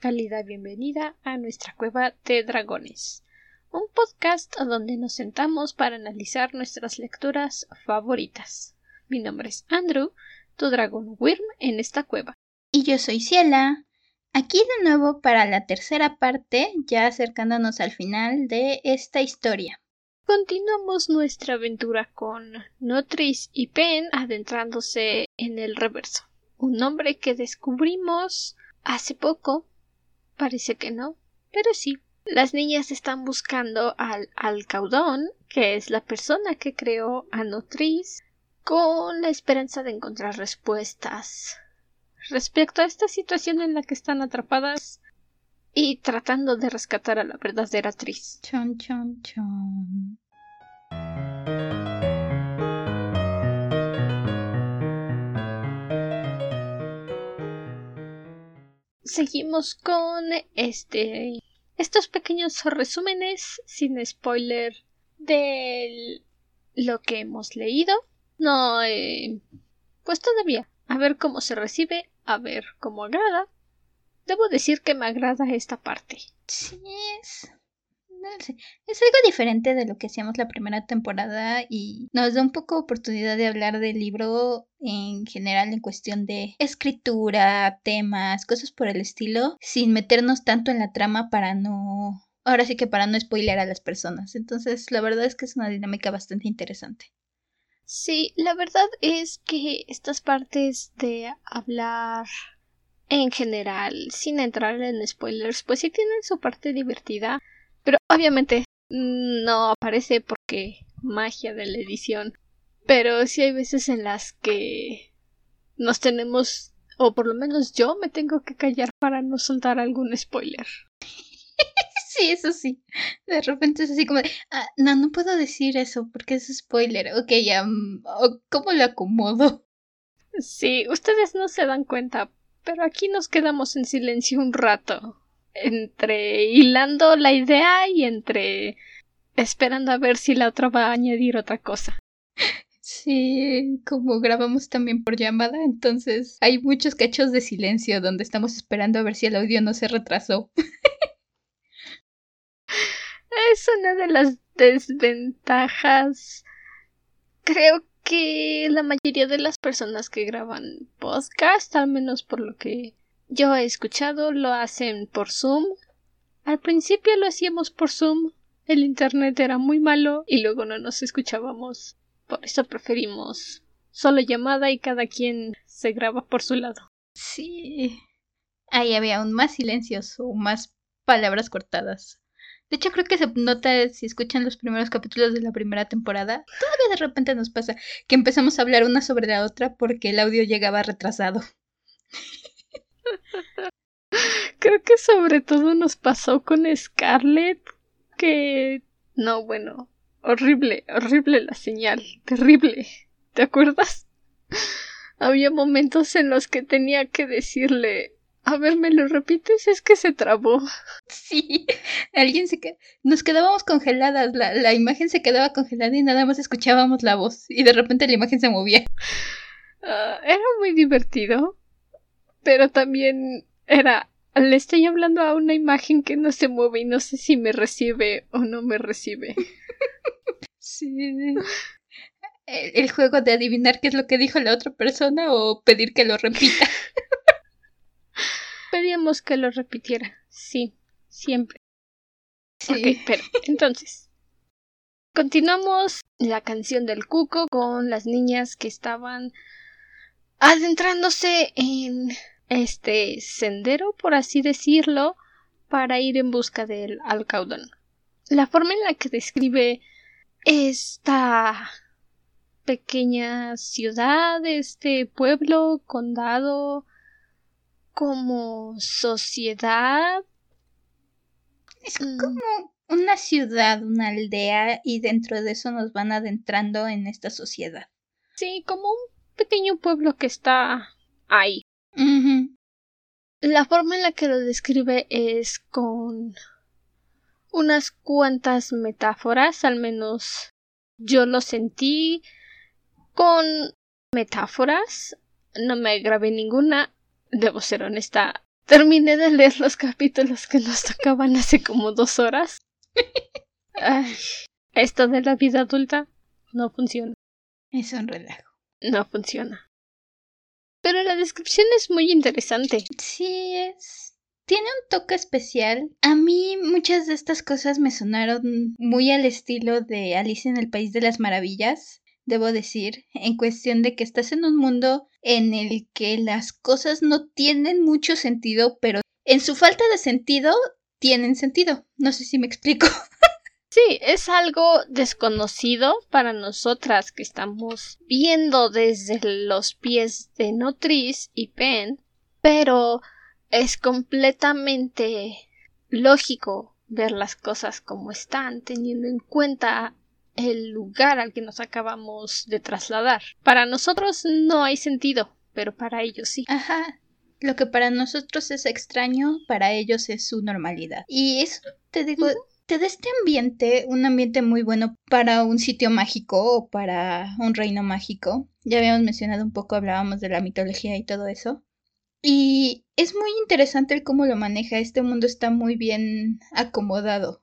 cálida bienvenida a nuestra cueva de dragones, un podcast donde nos sentamos para analizar nuestras lecturas favoritas. Mi nombre es Andrew, tu dragón Wyrm en esta cueva. Y yo soy Ciela, aquí de nuevo para la tercera parte, ya acercándonos al final de esta historia. Continuamos nuestra aventura con Notris y Pen adentrándose en el reverso. Un hombre que descubrimos hace poco. Parece que no, pero sí. Las niñas están buscando al alcaudón, que es la persona que creó a Notris, con la esperanza de encontrar respuestas respecto a esta situación en la que están atrapadas y tratando de rescatar a la verdadera Tris. Chon, chon, chon. Seguimos con este estos pequeños resúmenes sin spoiler de lo que hemos leído. No, eh, pues todavía. A ver cómo se recibe, a ver cómo agrada. Debo decir que me agrada esta parte. Sí, es es algo diferente de lo que hacíamos la primera temporada y nos da un poco oportunidad de hablar del libro en general en cuestión de escritura, temas, cosas por el estilo, sin meternos tanto en la trama para no... Ahora sí que para no spoilear a las personas. Entonces, la verdad es que es una dinámica bastante interesante. Sí, la verdad es que estas partes de hablar en general, sin entrar en spoilers, pues sí tienen su parte divertida pero obviamente no aparece porque magia de la edición. Pero sí hay veces en las que nos tenemos, o por lo menos yo me tengo que callar para no soltar algún spoiler. sí, eso sí. De repente es así como ah, no, no puedo decir eso porque es spoiler. Ok, ya, mm, ¿cómo lo acomodo? Sí, ustedes no se dan cuenta, pero aquí nos quedamos en silencio un rato entre hilando la idea y entre esperando a ver si la otra va a añadir otra cosa. Sí, como grabamos también por llamada, entonces hay muchos cachos de silencio donde estamos esperando a ver si el audio no se retrasó. es una de las desventajas. Creo que la mayoría de las personas que graban podcast, al menos por lo que yo he escuchado, lo hacen por Zoom. Al principio lo hacíamos por Zoom. El internet era muy malo y luego no nos escuchábamos. Por eso preferimos solo llamada y cada quien se graba por su lado. Sí. Ahí había aún más silencios o más palabras cortadas. De hecho, creo que se nota si escuchan los primeros capítulos de la primera temporada. Todavía de repente nos pasa que empezamos a hablar una sobre la otra porque el audio llegaba retrasado. Creo que sobre todo nos pasó con Scarlett que... No, bueno, horrible, horrible la señal, terrible. ¿Te acuerdas? Había momentos en los que tenía que decirle, a ver, ¿me lo repites? Es que se trabó. Sí, alguien se quedó. Nos quedábamos congeladas, la, la, imagen se quedaba congelada y nada más escuchábamos la voz y de repente la imagen se movía. Ah, era muy divertido pero también era le estoy hablando a una imagen que no se mueve y no sé si me recibe o no me recibe. Sí. El, juego de adivinar qué es lo que dijo la otra persona o pedir que lo repita. Pedíamos que lo repitiera. Sí, siempre. Sí. Ok, pero entonces. Continuamos la canción del cuco con las niñas que estaban adentrándose en este sendero, por así decirlo, para ir en busca del alcaudón. La forma en la que describe esta pequeña ciudad, este pueblo, condado, como sociedad. Es mm. como una ciudad, una aldea, y dentro de eso nos van adentrando en esta sociedad. Sí, como un pequeño pueblo que está ahí. La forma en la que lo describe es con unas cuantas metáforas, al menos yo lo sentí con metáforas. No me grabé ninguna, debo ser honesta, terminé de leer los capítulos que nos tocaban hace como dos horas. Ay, esto de la vida adulta no funciona. Es un relajo. No funciona. Pero la descripción es muy interesante. Sí, es. Tiene un toque especial. A mí muchas de estas cosas me sonaron muy al estilo de Alice en el País de las Maravillas, debo decir, en cuestión de que estás en un mundo en el que las cosas no tienen mucho sentido, pero en su falta de sentido tienen sentido. No sé si me explico. Sí, es algo desconocido para nosotras que estamos viendo desde los pies de Notris y Pen, pero es completamente lógico ver las cosas como están, teniendo en cuenta el lugar al que nos acabamos de trasladar. Para nosotros no hay sentido, pero para ellos sí. Ajá. Lo que para nosotros es extraño, para ellos es su normalidad. Y eso, te digo, te da este ambiente, un ambiente muy bueno para un sitio mágico o para un reino mágico. Ya habíamos mencionado un poco, hablábamos de la mitología y todo eso. Y es muy interesante el cómo lo maneja. Este mundo está muy bien acomodado.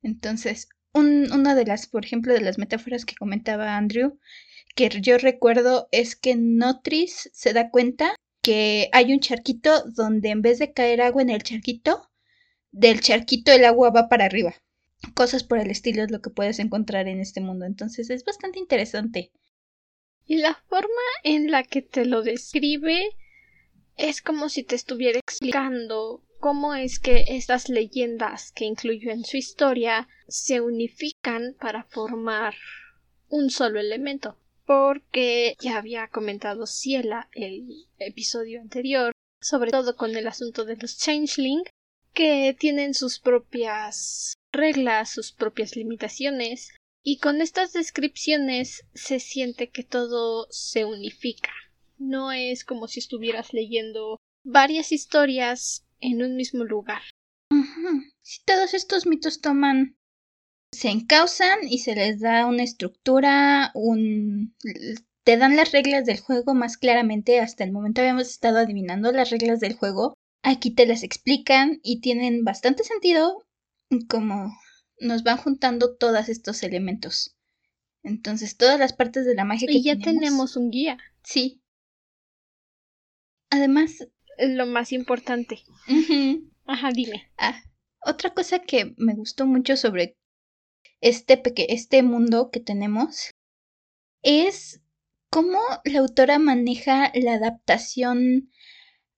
Entonces, una de las, por ejemplo, de las metáforas que comentaba Andrew, que yo recuerdo es que Notris se da cuenta que hay un charquito donde en vez de caer agua en el charquito, del charquito el agua va para arriba. Cosas por el estilo es lo que puedes encontrar en este mundo. Entonces es bastante interesante. Y la forma en la que te lo describe es como si te estuviera explicando cómo es que estas leyendas que incluyó en su historia se unifican para formar un solo elemento. Porque ya había comentado Ciela el episodio anterior, sobre todo con el asunto de los changeling, que tienen sus propias reglas, sus propias limitaciones, y con estas descripciones se siente que todo se unifica. No es como si estuvieras leyendo varias historias en un mismo lugar. Si todos estos mitos toman se encausan y se les da una estructura, un te dan las reglas del juego más claramente. Hasta el momento habíamos estado adivinando las reglas del juego Aquí te las explican y tienen bastante sentido como nos van juntando todos estos elementos. Entonces, todas las partes de la magia que y ya tenemos, un guía. Sí. Además, lo más importante. Ajá, dime. Ah, otra cosa que me gustó mucho sobre este, este mundo que tenemos es cómo la autora maneja la adaptación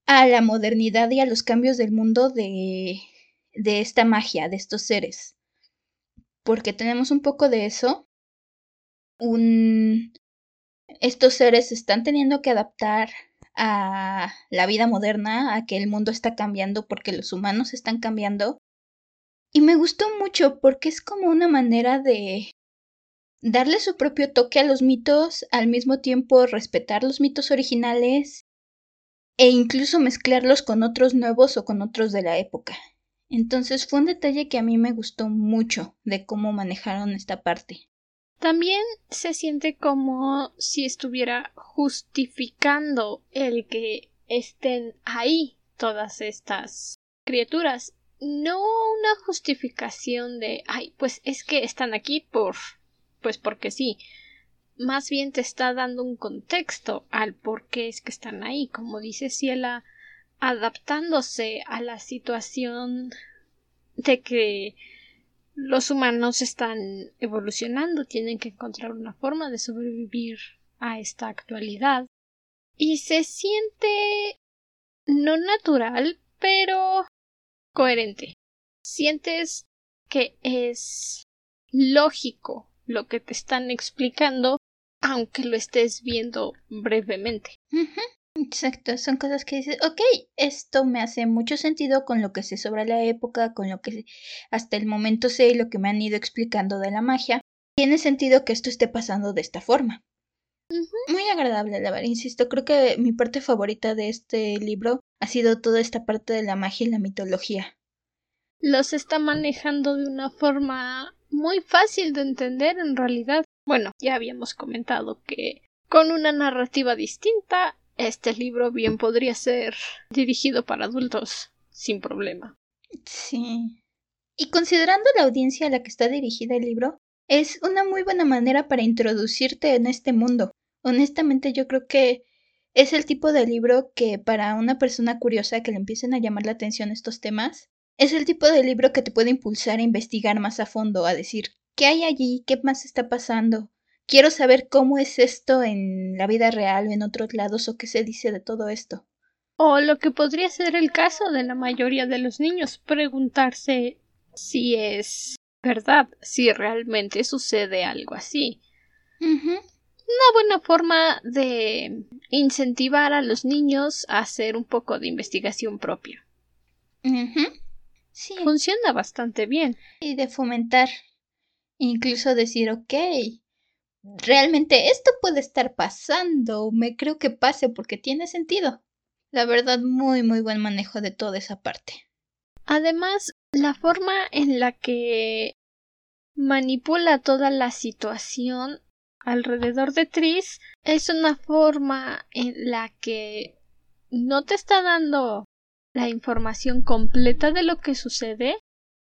a la modernidad y a los cambios del mundo de, de esta magia, de estos seres. Porque tenemos un poco de eso. Un... Estos seres están teniendo que adaptar a la vida moderna, a que el mundo está cambiando porque los humanos están cambiando. Y me gustó mucho porque es como una manera de darle su propio toque a los mitos, al mismo tiempo respetar los mitos originales e incluso mezclarlos con otros nuevos o con otros de la época. Entonces fue un detalle que a mí me gustó mucho de cómo manejaron esta parte. También se siente como si estuviera justificando el que estén ahí todas estas criaturas. No una justificación de ay, pues es que están aquí por pues porque sí, más bien te está dando un contexto al por qué es que están ahí, como dice Ciela, adaptándose a la situación de que los humanos están evolucionando, tienen que encontrar una forma de sobrevivir a esta actualidad. Y se siente no natural, pero coherente. Sientes que es lógico lo que te están explicando aunque lo estés viendo brevemente. Exacto, son cosas que dices, ok, esto me hace mucho sentido con lo que sé sobre la época, con lo que hasta el momento sé y lo que me han ido explicando de la magia. Tiene sentido que esto esté pasando de esta forma. Muy agradable, la verdad, insisto, creo que mi parte favorita de este libro ha sido toda esta parte de la magia y la mitología. Los está manejando de una forma muy fácil de entender en realidad. Bueno, ya habíamos comentado que con una narrativa distinta este libro bien podría ser dirigido para adultos sin problema. Sí. Y considerando la audiencia a la que está dirigida el libro, es una muy buena manera para introducirte en este mundo. Honestamente yo creo que es el tipo de libro que para una persona curiosa que le empiecen a llamar la atención estos temas, es el tipo de libro que te puede impulsar a investigar más a fondo, a decir, ¿qué hay allí? ¿Qué más está pasando? Quiero saber cómo es esto en la vida real o en otros lados o qué se dice de todo esto. O lo que podría ser el caso de la mayoría de los niños, preguntarse si es verdad, si realmente sucede algo así. Una buena forma de incentivar a los niños a hacer un poco de investigación propia. Sí. Funciona bastante bien. Y de fomentar, incluso decir, ok, realmente esto puede estar pasando, me creo que pase porque tiene sentido. La verdad, muy, muy buen manejo de toda esa parte. Además, la forma en la que manipula toda la situación alrededor de Tris es una forma en la que no te está dando la información completa de lo que sucede,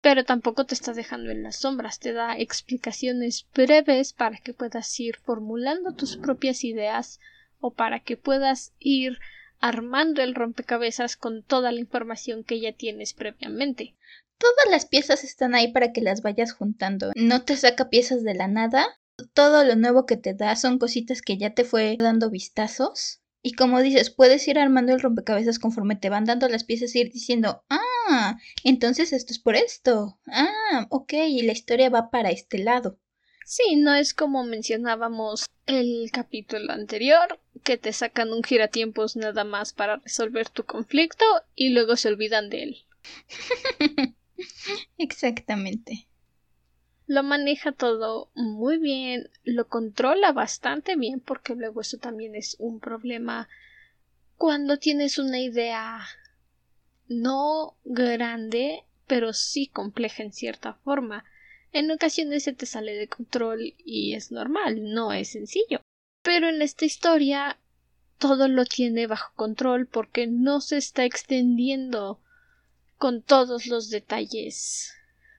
pero tampoco te está dejando en las sombras, te da explicaciones breves para que puedas ir formulando tus propias ideas o para que puedas ir armando el rompecabezas con toda la información que ya tienes previamente. Todas las piezas están ahí para que las vayas juntando. No te saca piezas de la nada, todo lo nuevo que te da son cositas que ya te fue dando vistazos. Y como dices, puedes ir armando el rompecabezas conforme te van dando las piezas y ir diciendo, ah, entonces esto es por esto. Ah, ok, y la historia va para este lado. Sí, no es como mencionábamos el capítulo anterior, que te sacan un giratiempos nada más para resolver tu conflicto y luego se olvidan de él. Exactamente lo maneja todo muy bien, lo controla bastante bien, porque luego eso también es un problema cuando tienes una idea no grande, pero sí compleja en cierta forma. En ocasiones se te sale de control y es normal, no es sencillo. Pero en esta historia todo lo tiene bajo control porque no se está extendiendo con todos los detalles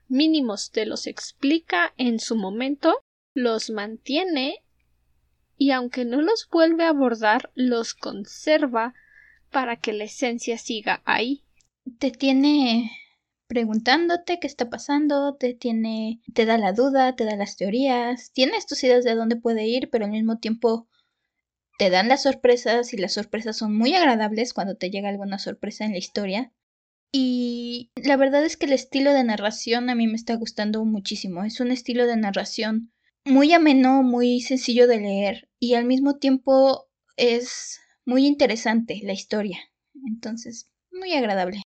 mínimos te los explica en su momento, los mantiene y aunque no los vuelve a abordar, los conserva para que la esencia siga ahí. Te tiene preguntándote qué está pasando, te tiene, te da la duda, te da las teorías, tienes tus ideas de dónde puede ir, pero al mismo tiempo te dan las sorpresas y las sorpresas son muy agradables cuando te llega alguna sorpresa en la historia. Y la verdad es que el estilo de narración a mí me está gustando muchísimo. Es un estilo de narración muy ameno, muy sencillo de leer y al mismo tiempo es muy interesante la historia. Entonces, muy agradable.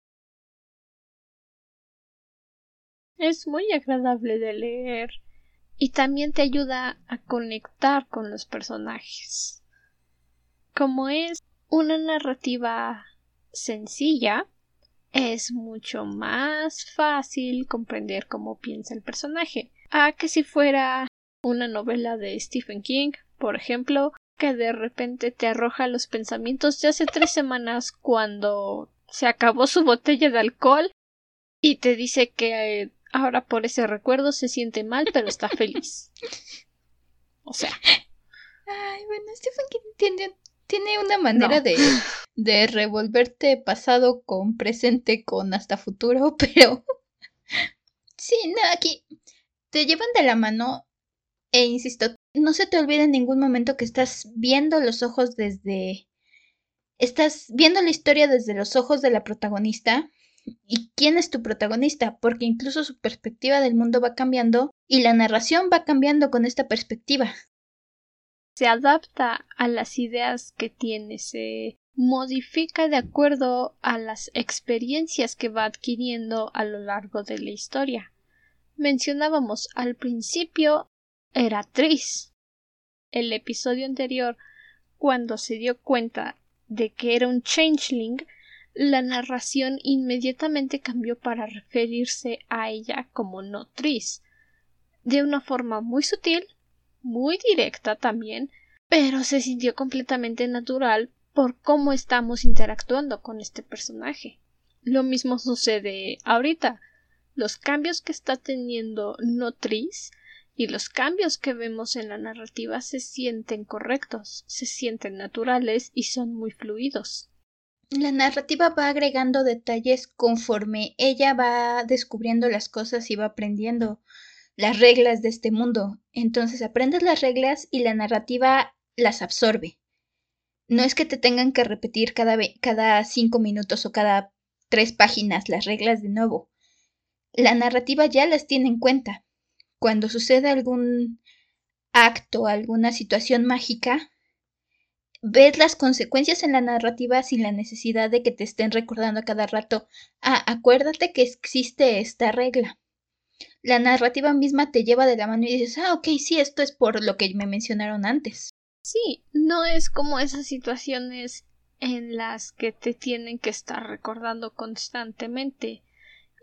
Es muy agradable de leer y también te ayuda a conectar con los personajes. Como es una narrativa sencilla, es mucho más fácil comprender cómo piensa el personaje a que si fuera una novela de Stephen King, por ejemplo, que de repente te arroja los pensamientos de hace tres semanas cuando se acabó su botella de alcohol y te dice que eh, ahora por ese recuerdo se siente mal pero está feliz. O sea. Ay, bueno, Stephen King tiene tiene una manera de, de revolverte pasado con presente con hasta futuro, pero sí, no, aquí te llevan de la mano e insisto, no se te olvide en ningún momento que estás viendo los ojos desde... Estás viendo la historia desde los ojos de la protagonista. ¿Y quién es tu protagonista? Porque incluso su perspectiva del mundo va cambiando y la narración va cambiando con esta perspectiva se adapta a las ideas que tiene, se modifica de acuerdo a las experiencias que va adquiriendo a lo largo de la historia. Mencionábamos al principio era Tris. El episodio anterior, cuando se dio cuenta de que era un changeling, la narración inmediatamente cambió para referirse a ella como no Tris, de una forma muy sutil muy directa también, pero se sintió completamente natural por cómo estamos interactuando con este personaje. Lo mismo sucede ahorita. Los cambios que está teniendo Notris y los cambios que vemos en la narrativa se sienten correctos, se sienten naturales y son muy fluidos. La narrativa va agregando detalles conforme ella va descubriendo las cosas y va aprendiendo las reglas de este mundo. Entonces aprendes las reglas y la narrativa las absorbe. No es que te tengan que repetir cada, cada cinco minutos o cada tres páginas las reglas de nuevo. La narrativa ya las tiene en cuenta cuando sucede algún acto, alguna situación mágica, ves las consecuencias en la narrativa sin la necesidad de que te estén recordando a cada rato, ah, acuérdate que existe esta regla. La narrativa misma te lleva de la mano y dices, ah, ok, sí, esto es por lo que me mencionaron antes. Sí, no es como esas situaciones en las que te tienen que estar recordando constantemente.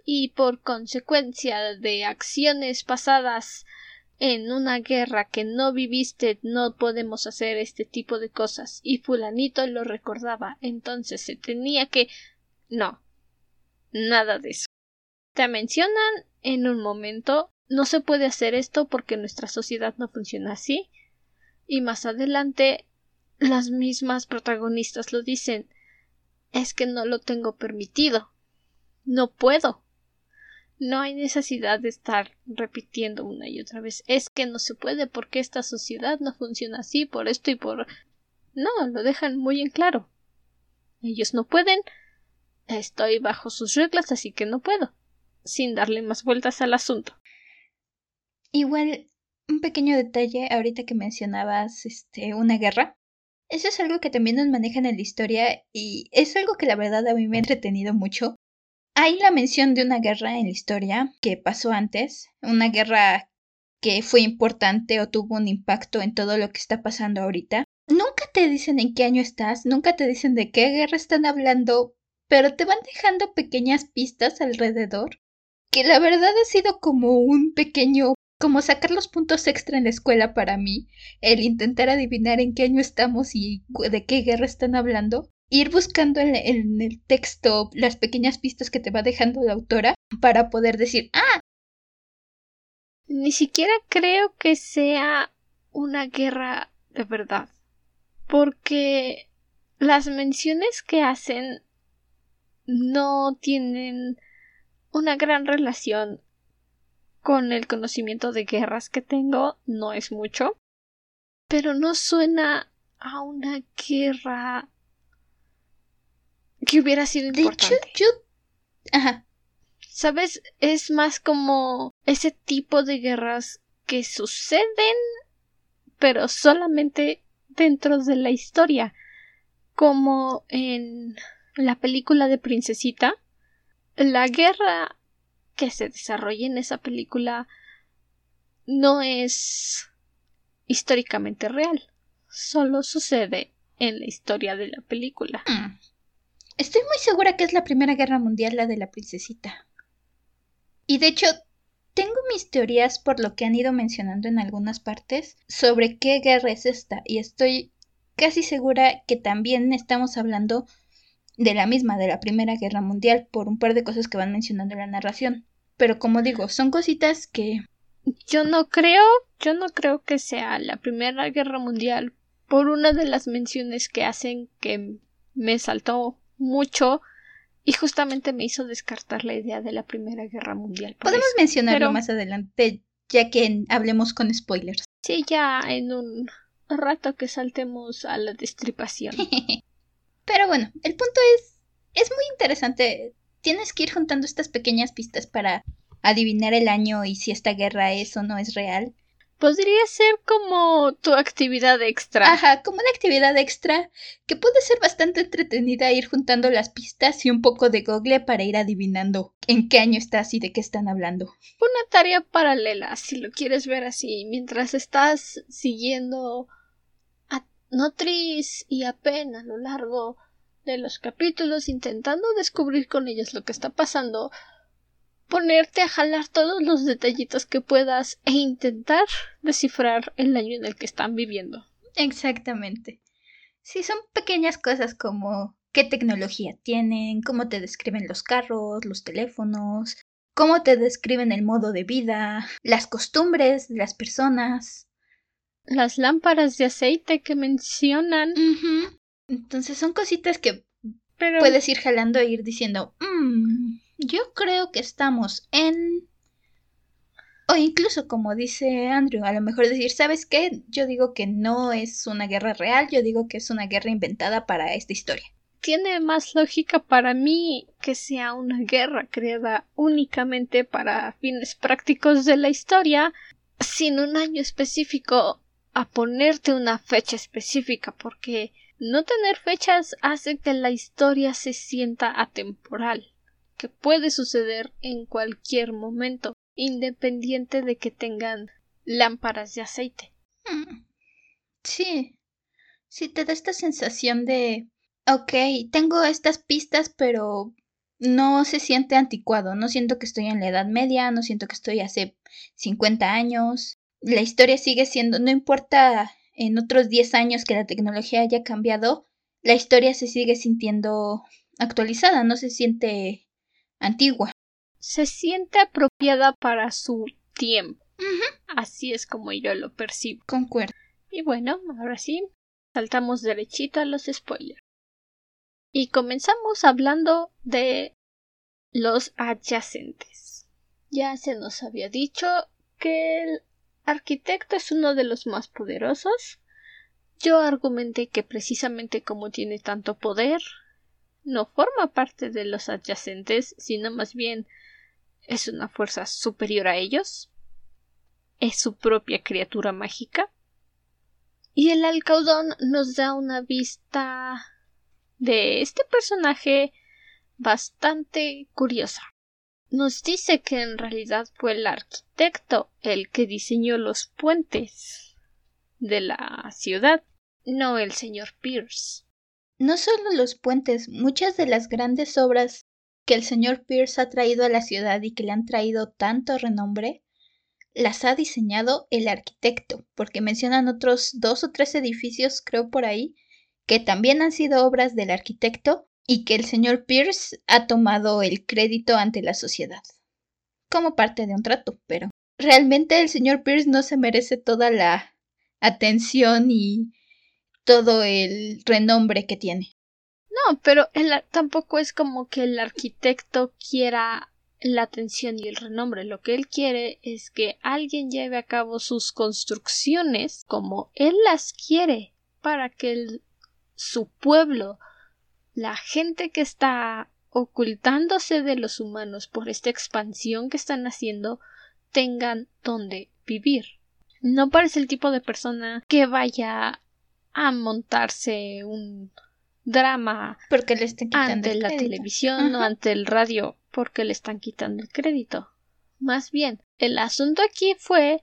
Y por consecuencia de acciones pasadas en una guerra que no viviste no podemos hacer este tipo de cosas. Y fulanito lo recordaba entonces se tenía que no nada de eso te mencionan en un momento no se puede hacer esto porque nuestra sociedad no funciona así y más adelante las mismas protagonistas lo dicen es que no lo tengo permitido no puedo no hay necesidad de estar repitiendo una y otra vez. Es que no se puede porque esta sociedad no funciona así por esto y por. No, lo dejan muy en claro. Ellos no pueden. Estoy bajo sus reglas, así que no puedo. Sin darle más vueltas al asunto. Igual, un pequeño detalle ahorita que mencionabas este una guerra. Eso es algo que también nos manejan en la historia y es algo que la verdad a mí me ha entretenido mucho hay la mención de una guerra en la historia que pasó antes, una guerra que fue importante o tuvo un impacto en todo lo que está pasando ahorita. Nunca te dicen en qué año estás, nunca te dicen de qué guerra están hablando, pero te van dejando pequeñas pistas alrededor, que la verdad ha sido como un pequeño, como sacar los puntos extra en la escuela para mí, el intentar adivinar en qué año estamos y de qué guerra están hablando ir buscando en, el texto las pequeñas pistas que te va dejando la autora para poder decir, ah. Ni siquiera creo que sea una guerra de verdad. Porque las menciones que hacen no tienen una gran relación con el conocimiento de guerras que tengo, no es mucho, pero no suena a una guerra que hubiera sido importante. De hecho, yo... Ajá. ¿Sabes? Es más como ese tipo de guerras que suceden, pero solamente dentro de la historia. Como en la película de Princesita. La guerra que se desarrolla en esa película no es históricamente real. Solo sucede en la historia de la película. Mm. Estoy muy segura que es la Primera Guerra Mundial la de la princesita. Y de hecho, tengo mis teorías por lo que han ido mencionando en algunas partes sobre qué guerra es esta, y estoy casi segura que también estamos hablando de la misma, de la Primera Guerra Mundial, por un par de cosas que van mencionando en la narración. Pero como digo, son cositas que... Yo no creo, yo no creo que sea la Primera Guerra Mundial por una de las menciones que hacen que me saltó mucho y justamente me hizo descartar la idea de la Primera Guerra Mundial. Podemos mencionarlo más adelante, ya que hablemos con spoilers. Sí, ya en un rato que saltemos a la destripación. Pero bueno, el punto es, es muy interesante. Tienes que ir juntando estas pequeñas pistas para adivinar el año y si esta guerra es o no es real. Podría ser como tu actividad extra. Ajá, como una actividad extra que puede ser bastante entretenida ir juntando las pistas y un poco de google para ir adivinando en qué año estás y de qué están hablando. Una tarea paralela, si lo quieres ver así, mientras estás siguiendo a Notris y a Pen a lo largo de los capítulos intentando descubrir con ellos lo que está pasando ponerte a jalar todos los detallitos que puedas e intentar descifrar el año en el que están viviendo. Exactamente. Sí, son pequeñas cosas como qué tecnología tienen, cómo te describen los carros, los teléfonos, cómo te describen el modo de vida, las costumbres de las personas. Las lámparas de aceite que mencionan. Entonces son cositas que puedes ir jalando e ir diciendo, mmm, yo creo que estamos en... O incluso como dice Andrew, a lo mejor decir, ¿sabes qué? Yo digo que no es una guerra real, yo digo que es una guerra inventada para esta historia. Tiene más lógica para mí que sea una guerra creada únicamente para fines prácticos de la historia, sin un año específico a ponerte una fecha específica, porque no tener fechas hace que la historia se sienta atemporal, que puede suceder en cualquier momento, independiente de que tengan lámparas de aceite. Hmm. Sí. Sí, te da esta sensación de ok, tengo estas pistas, pero no se siente anticuado, no siento que estoy en la Edad Media, no siento que estoy hace 50 años. La historia sigue siendo, no importa en otros 10 años que la tecnología haya cambiado, la historia se sigue sintiendo actualizada, no se siente antigua. Se siente apropiada para su tiempo. Así es como yo lo percibo. Concuerdo. Y bueno, ahora sí, saltamos derechito a los spoilers. Y comenzamos hablando de los adyacentes. Ya se nos había dicho que el arquitecto es uno de los más poderosos. Yo argumenté que precisamente como tiene tanto poder, no forma parte de los adyacentes, sino más bien es una fuerza superior a ellos. Es su propia criatura mágica. Y el alcaudón nos da una vista de este personaje bastante curiosa nos dice que en realidad fue el arquitecto el que diseñó los puentes de la ciudad, no el señor Pierce. No solo los puentes, muchas de las grandes obras que el señor Pierce ha traído a la ciudad y que le han traído tanto renombre, las ha diseñado el arquitecto, porque mencionan otros dos o tres edificios, creo por ahí, que también han sido obras del arquitecto y que el señor Pierce ha tomado el crédito ante la sociedad. Como parte de un trato, pero realmente el señor Pierce no se merece toda la atención y todo el renombre que tiene. No, pero él tampoco es como que el arquitecto quiera la atención y el renombre. Lo que él quiere es que alguien lleve a cabo sus construcciones como él las quiere para que su pueblo la gente que está ocultándose de los humanos por esta expansión que están haciendo tengan donde vivir. No parece el tipo de persona que vaya a montarse un drama porque le están quitando ante la televisión o ante el radio porque le están quitando el crédito. Más bien, el asunto aquí fue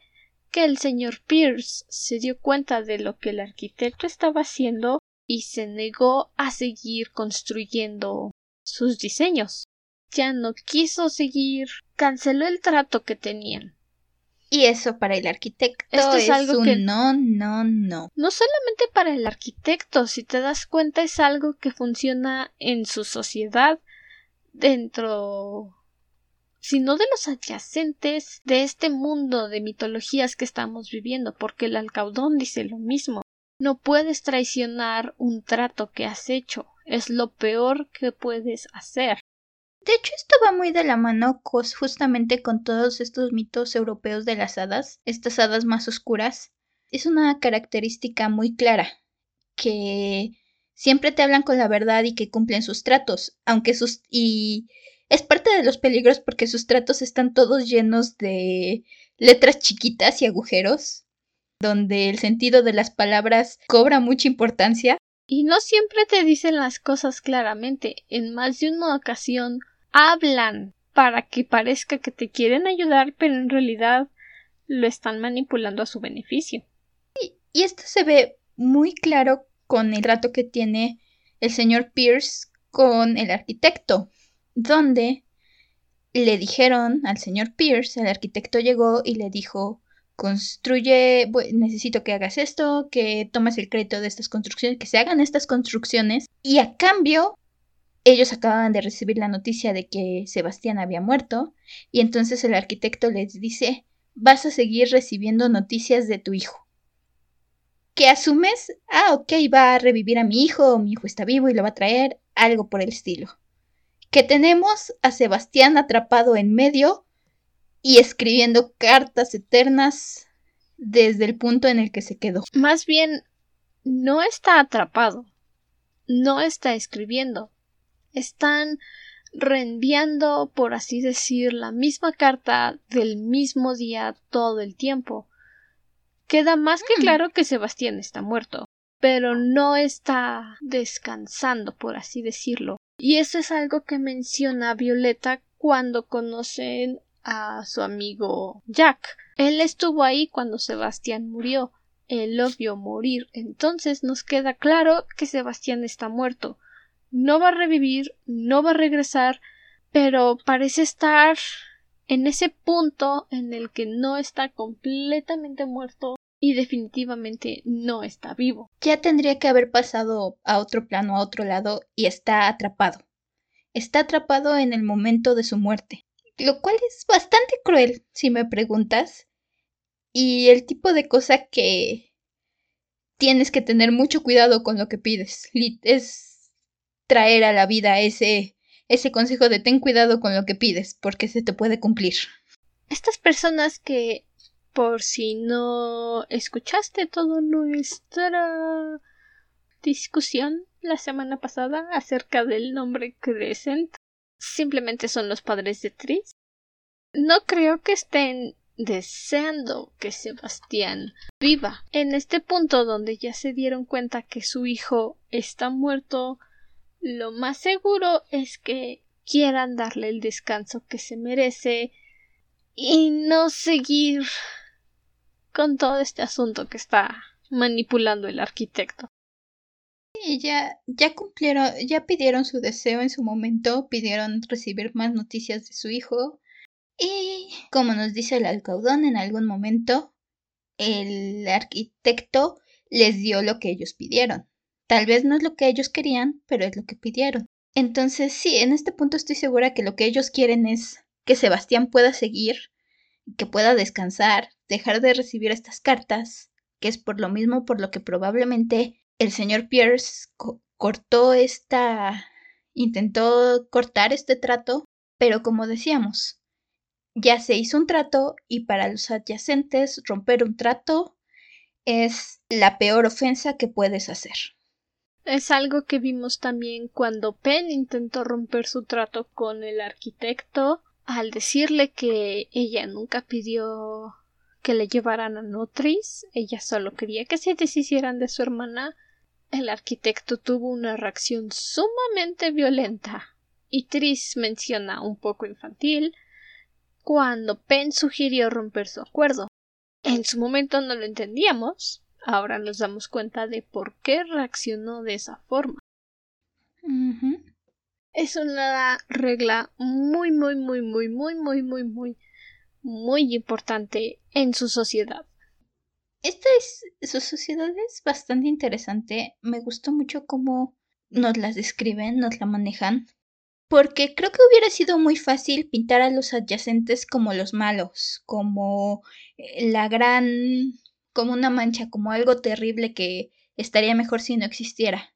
que el señor Pierce se dio cuenta de lo que el arquitecto estaba haciendo y se negó a seguir construyendo sus diseños. Ya no quiso seguir, canceló el trato que tenían. Y eso para el arquitecto Esto es, algo que no, no, no. No solamente para el arquitecto, si te das cuenta es algo que funciona en su sociedad dentro sino de los adyacentes de este mundo de mitologías que estamos viviendo, porque el alcaudón dice lo mismo. No puedes traicionar un trato que has hecho. Es lo peor que puedes hacer. De hecho, esto va muy de la mano justamente con todos estos mitos europeos de las hadas, estas hadas más oscuras. Es una característica muy clara, que siempre te hablan con la verdad y que cumplen sus tratos, aunque sus... y es parte de los peligros porque sus tratos están todos llenos de letras chiquitas y agujeros, donde el sentido de las palabras cobra mucha importancia. Y no siempre te dicen las cosas claramente. En más de una ocasión hablan para que parezca que te quieren ayudar, pero en realidad lo están manipulando a su beneficio. Y, y esto se ve muy claro con el trato que tiene el señor Pierce con el arquitecto, donde le dijeron al señor Pierce, el arquitecto llegó y le dijo construye, necesito que hagas esto, que tomes el crédito de estas construcciones, que se hagan estas construcciones y a cambio ellos acababan de recibir la noticia de que Sebastián había muerto y entonces el arquitecto les dice vas a seguir recibiendo noticias de tu hijo. Que asumes, ah, ok, va a revivir a mi hijo, mi hijo está vivo y lo va a traer, algo por el estilo. Que tenemos a Sebastián atrapado en medio y escribiendo cartas eternas desde el punto en el que se quedó. Más bien, no está atrapado, no está escribiendo. Están reenviando, por así decir, la misma carta del mismo día todo el tiempo. Queda más que mm. claro que Sebastián está muerto, pero no está descansando, por así decirlo. Y eso es algo que menciona Violeta cuando conocen a su amigo Jack. Él estuvo ahí cuando Sebastián murió. Él lo vio morir. Entonces nos queda claro que Sebastián está muerto. No va a revivir, no va a regresar, pero parece estar en ese punto en el que no está completamente muerto y definitivamente no está vivo. Ya tendría que haber pasado a otro plano, a otro lado, y está atrapado. Está atrapado en el momento de su muerte lo cual es bastante cruel, si me preguntas. Y el tipo de cosa que tienes que tener mucho cuidado con lo que pides. Es traer a la vida ese, ese consejo de ten cuidado con lo que pides, porque se te puede cumplir. Estas personas que, por si no escuchaste toda nuestra discusión la semana pasada acerca del nombre Crescent, simplemente son los padres de Tris. No creo que estén deseando que Sebastián viva. En este punto donde ya se dieron cuenta que su hijo está muerto, lo más seguro es que quieran darle el descanso que se merece y no seguir con todo este asunto que está manipulando el arquitecto ya, ya cumplieron, ya pidieron su deseo en su momento, pidieron recibir más noticias de su hijo. Y como nos dice el alcaudón, en algún momento el arquitecto les dio lo que ellos pidieron. Tal vez no es lo que ellos querían, pero es lo que pidieron. Entonces sí, en este punto estoy segura que lo que ellos quieren es que Sebastián pueda seguir, que pueda descansar, dejar de recibir estas cartas, que es por lo mismo por lo que probablemente el señor Pierce cortó esta, intentó cortar este trato, pero como decíamos, ya se hizo un trato y para los adyacentes romper un trato es la peor ofensa que puedes hacer. Es algo que vimos también cuando Penn intentó romper su trato con el arquitecto al decirle que ella nunca pidió que le llevaran a Notris, ella solo quería que se deshicieran de su hermana el arquitecto tuvo una reacción sumamente violenta y Tris menciona un poco infantil cuando Penn sugirió romper su acuerdo. En su momento no lo entendíamos, ahora nos damos cuenta de por qué reaccionó de esa forma. Es una regla muy, muy, muy, muy, muy, muy, muy, muy, muy importante en su sociedad. Esta es, su sociedad es bastante interesante. Me gustó mucho cómo nos las describen, nos la manejan. Porque creo que hubiera sido muy fácil pintar a los adyacentes como los malos, como eh, la gran, como una mancha, como algo terrible que estaría mejor si no existiera.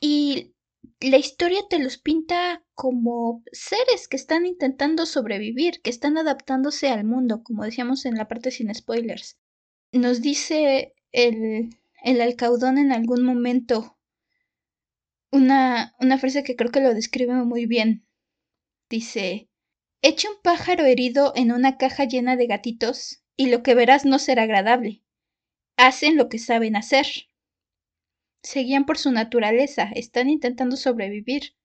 Y la historia te los pinta como seres que están intentando sobrevivir, que están adaptándose al mundo, como decíamos en la parte sin spoilers nos dice el, el alcaudón en algún momento una, una frase que creo que lo describe muy bien. Dice Echa un pájaro herido en una caja llena de gatitos y lo que verás no será agradable. Hacen lo que saben hacer. Seguían por su naturaleza, están intentando sobrevivir.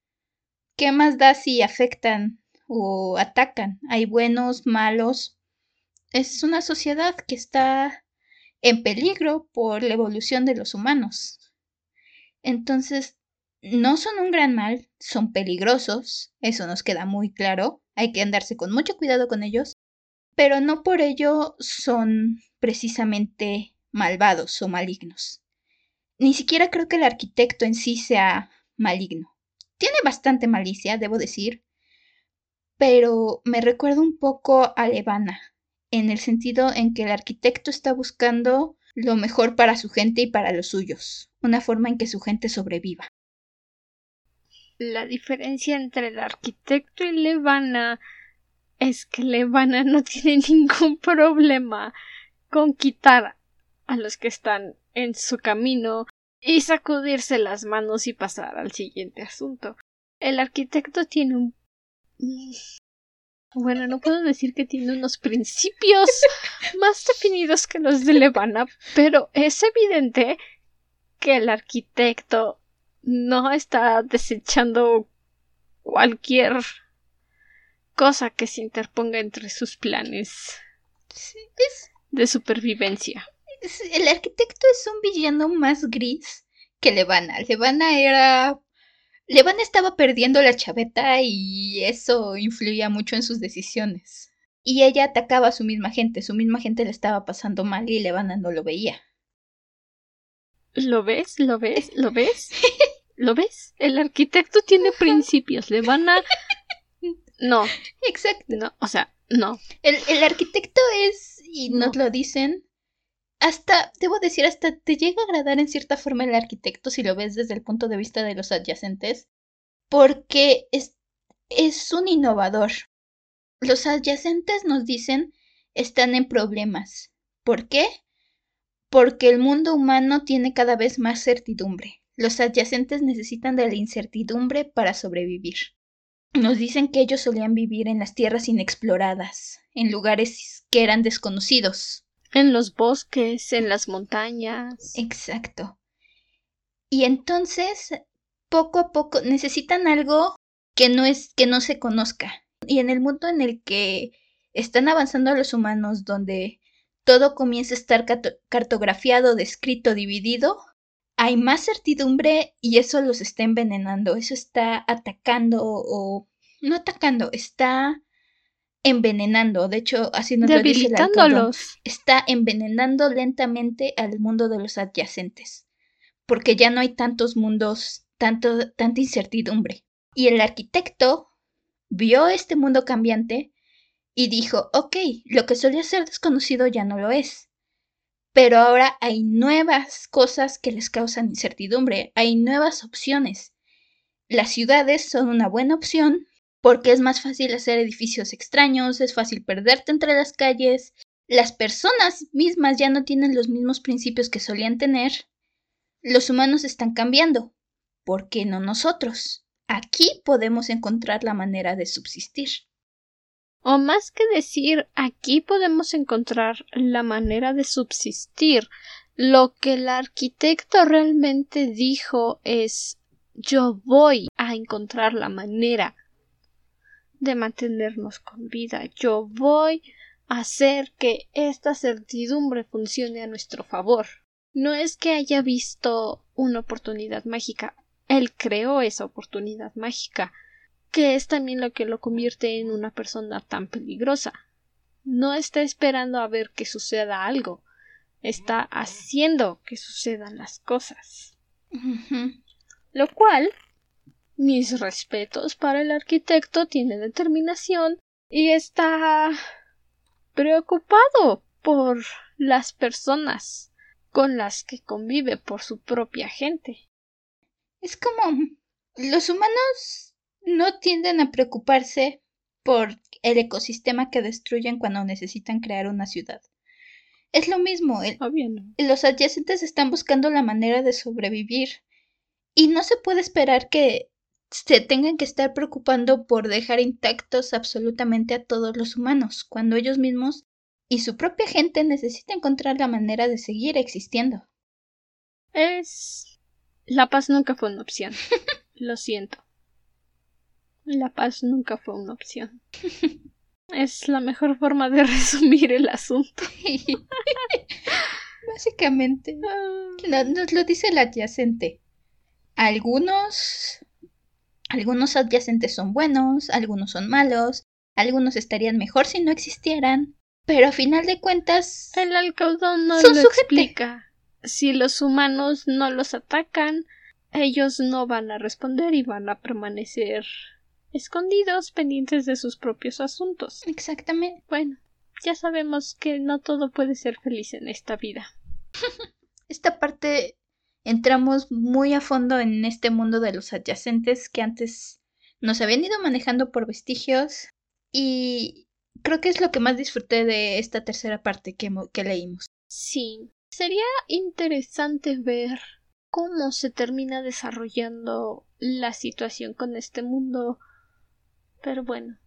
¿Qué más da si afectan o atacan? Hay buenos, malos. Es una sociedad que está en peligro por la evolución de los humanos. Entonces, no son un gran mal, son peligrosos, eso nos queda muy claro, hay que andarse con mucho cuidado con ellos, pero no por ello son precisamente malvados o malignos. Ni siquiera creo que el arquitecto en sí sea maligno. Tiene bastante malicia, debo decir, pero me recuerda un poco a Levana, en el sentido en que el arquitecto está buscando lo mejor para su gente y para los suyos, una forma en que su gente sobreviva. La diferencia entre el arquitecto y Levana es que Levana no tiene ningún problema con quitar a los que están en su camino y sacudirse las manos y pasar al siguiente asunto. El arquitecto tiene un bueno, no puedo decir que tiene unos principios más definidos que los de Levana, pero es evidente que el arquitecto no está desechando cualquier cosa que se interponga entre sus planes de supervivencia. El arquitecto es un villano más gris que Levana. Levana era Levan estaba perdiendo la chaveta y eso influía mucho en sus decisiones. Y ella atacaba a su misma gente, su misma gente le estaba pasando mal y Levana no lo veía. ¿Lo ves? ¿Lo ves? ¿Lo ves? ¿Lo ves? El arquitecto tiene principios. Levana. No. Exacto. No, o sea, no. El, el arquitecto es, y nos lo dicen, hasta, debo decir, hasta te llega a agradar en cierta forma el arquitecto si lo ves desde el punto de vista de los adyacentes, porque es, es un innovador. Los adyacentes nos dicen están en problemas. ¿Por qué? Porque el mundo humano tiene cada vez más certidumbre. Los adyacentes necesitan de la incertidumbre para sobrevivir. Nos dicen que ellos solían vivir en las tierras inexploradas, en lugares que eran desconocidos, en los bosques, en las montañas. Exacto. Y entonces, poco a poco, necesitan algo que no es, que no se conozca. Y en el mundo en el que están avanzando los humanos, donde todo comienza a estar cartografiado, descrito, dividido, hay más certidumbre y eso los está envenenando, eso está atacando o no atacando, está envenenando. De hecho, así nos lo dice Está envenenando lentamente al mundo de los adyacentes. Porque ya no hay tantos mundos, tanto, tanta incertidumbre. Y el arquitecto vio este mundo cambiante y dijo, ok, lo que solía ser desconocido ya no lo es. Pero ahora hay nuevas cosas que les causan incertidumbre, hay nuevas opciones. Las ciudades son una buena opción porque es más fácil hacer edificios extraños, es fácil perderte entre las calles, las personas mismas ya no tienen los mismos principios que solían tener, los humanos están cambiando, ¿por qué no nosotros? Aquí podemos encontrar la manera de subsistir. O más que decir aquí podemos encontrar la manera de subsistir, lo que el arquitecto realmente dijo es yo voy a encontrar la manera de mantenernos con vida. Yo voy a hacer que esta certidumbre funcione a nuestro favor. No es que haya visto una oportunidad mágica. Él creó esa oportunidad mágica, que es también lo que lo convierte en una persona tan peligrosa. No está esperando a ver que suceda algo, está haciendo que sucedan las cosas. Lo cual mis respetos para el arquitecto, tiene determinación y está preocupado por las personas con las que convive por su propia gente. Es como los humanos no tienden a preocuparse por el ecosistema que destruyen cuando necesitan crear una ciudad. Es lo mismo, los adyacentes están buscando la manera de sobrevivir y no se puede esperar que se tengan que estar preocupando por dejar intactos absolutamente a todos los humanos, cuando ellos mismos y su propia gente necesitan encontrar la manera de seguir existiendo. Es... La paz nunca fue una opción. Lo siento. La paz nunca fue una opción. Es la mejor forma de resumir el asunto. Básicamente. Ah. nos lo dice el adyacente. Algunos algunos adyacentes son buenos, algunos son malos, algunos estarían mejor si no existieran. Pero a final de cuentas. El alcaudón no lo explica. Si los humanos no los atacan, ellos no van a responder y van a permanecer escondidos, pendientes de sus propios asuntos. Exactamente. Bueno, ya sabemos que no todo puede ser feliz en esta vida. Esta parte entramos muy a fondo en este mundo de los adyacentes que antes nos habían ido manejando por vestigios y creo que es lo que más disfruté de esta tercera parte que, que leímos. Sí, sería interesante ver cómo se termina desarrollando la situación con este mundo. Pero bueno,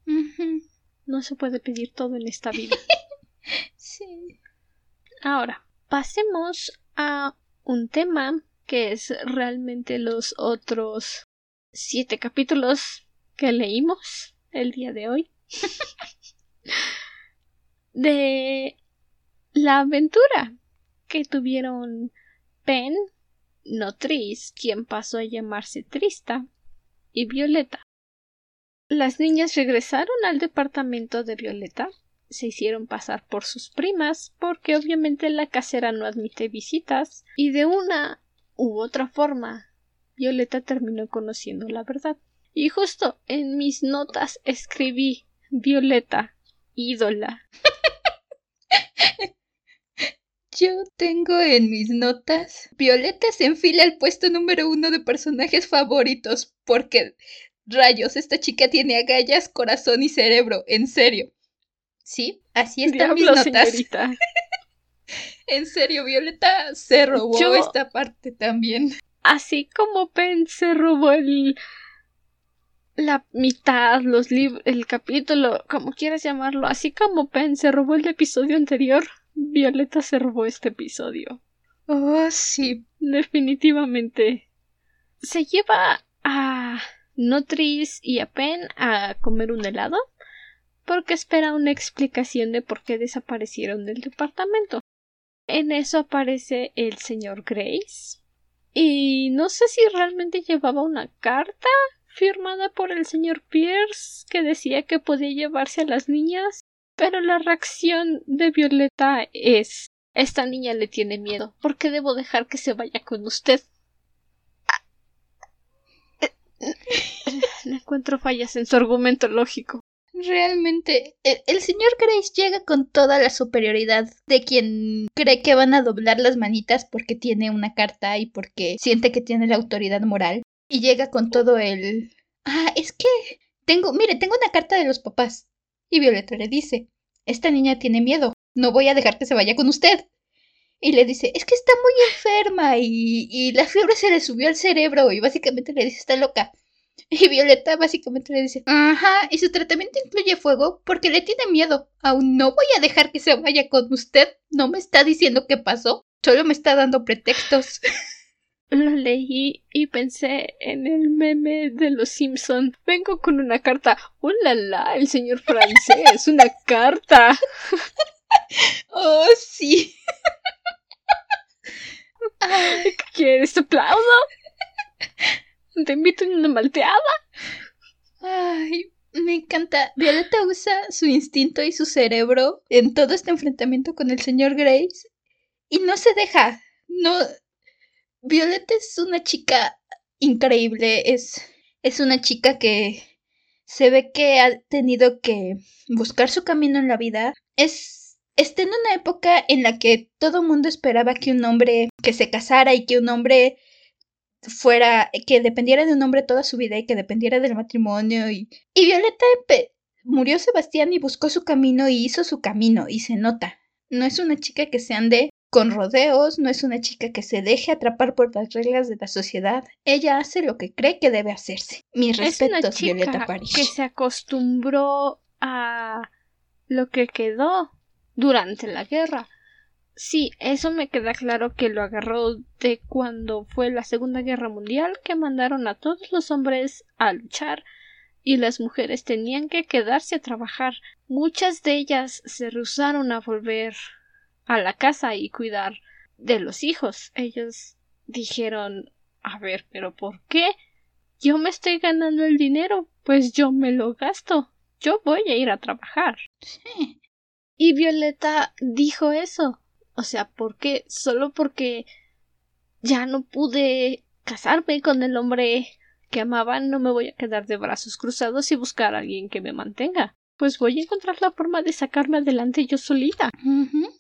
no se puede pedir todo en esta vida. Sí. Ahora, pasemos a un tema que es realmente los otros siete capítulos que leímos el día de hoy. de la aventura que tuvieron Pen, no Tris, quien pasó a llamarse Trista, y Violeta. Las niñas regresaron al departamento de Violeta se hicieron pasar por sus primas, porque obviamente la casera no admite visitas, y de una u otra forma Violeta terminó conociendo la verdad. Y justo en mis notas escribí Violeta, ídola. Yo tengo en mis notas Violeta se enfila al puesto número uno de personajes favoritos porque rayos, esta chica tiene agallas, corazón y cerebro, en serio. Sí, así están mis Diablo, notas. señorita. En serio, Violeta se robó Yo- esta parte también. Así como Pen se robó el la mitad, los libros, el capítulo, como quieras llamarlo, así como Pen se robó el episodio anterior, Violeta se robó este episodio. Oh, sí. Definitivamente. Se lleva a Notris y a Pen a comer un helado porque espera una explicación de por qué desaparecieron del departamento. En eso aparece el señor Grace y no sé si realmente llevaba una carta firmada por el señor Pierce que decía que podía llevarse a las niñas, pero la reacción de Violeta es esta niña le tiene miedo. ¿Por qué debo dejar que se vaya con usted? No encuentro fallas en su argumento lógico. Realmente, el, señor Grace llega con toda la superioridad de quien cree que van a doblar las manitas porque tiene una carta y porque siente que tiene la autoridad moral. Y llega con todo el... Ah, es que... Tengo, mire, tengo una carta de los papás. Y Violeta le dice, esta niña tiene miedo, no voy a dejar que se vaya con usted. Y le dice, es que está muy enferma y, y la fiebre se le subió al cerebro y básicamente le dice, está loca. Y Violeta básicamente le dice, ajá, y su tratamiento incluye fuego porque le tiene miedo. Aún no voy a dejar que se vaya con usted. No me está diciendo qué pasó, solo me está dando pretextos. Lo leí y pensé en el meme de los Simpson. Vengo con una carta. ¡Hola, la! El señor francés. ¡Una carta! oh, sí. Ay, ¿Qué quieres? ¿Te aplaudo? ¿Te invito a una malteada? ay, me encanta. Violeta usa su instinto y su cerebro en todo este enfrentamiento con el señor Grace y no se deja. No. Violeta es una chica increíble. Es, es una chica que se ve que ha tenido que buscar su camino en la vida. Es está en una época en la que todo mundo esperaba que un hombre que se casara y que un hombre fuera, que dependiera de un hombre toda su vida y que dependiera del matrimonio y, y Violeta murió Sebastián y buscó su camino y hizo su camino y se nota. No es una chica que se ande con rodeos, no es una chica que se deje atrapar por las reglas de la sociedad. Ella hace lo que cree que debe hacerse. Mis Es una respetos, chica Violeta Parrish. que se acostumbró a lo que quedó durante la guerra. Sí, eso me queda claro que lo agarró de cuando fue la Segunda Guerra Mundial, que mandaron a todos los hombres a luchar y las mujeres tenían que quedarse a trabajar. Muchas de ellas se rehusaron a volver a la casa y cuidar de los hijos. Ellos dijeron a ver, pero ¿por qué? Yo me estoy ganando el dinero, pues yo me lo gasto. Yo voy a ir a trabajar. Sí. Y Violeta dijo eso. O sea, ¿por qué? Solo porque ya no pude casarme con el hombre que amaba, no me voy a quedar de brazos cruzados y buscar a alguien que me mantenga. Pues voy a encontrar la forma de sacarme adelante yo solita.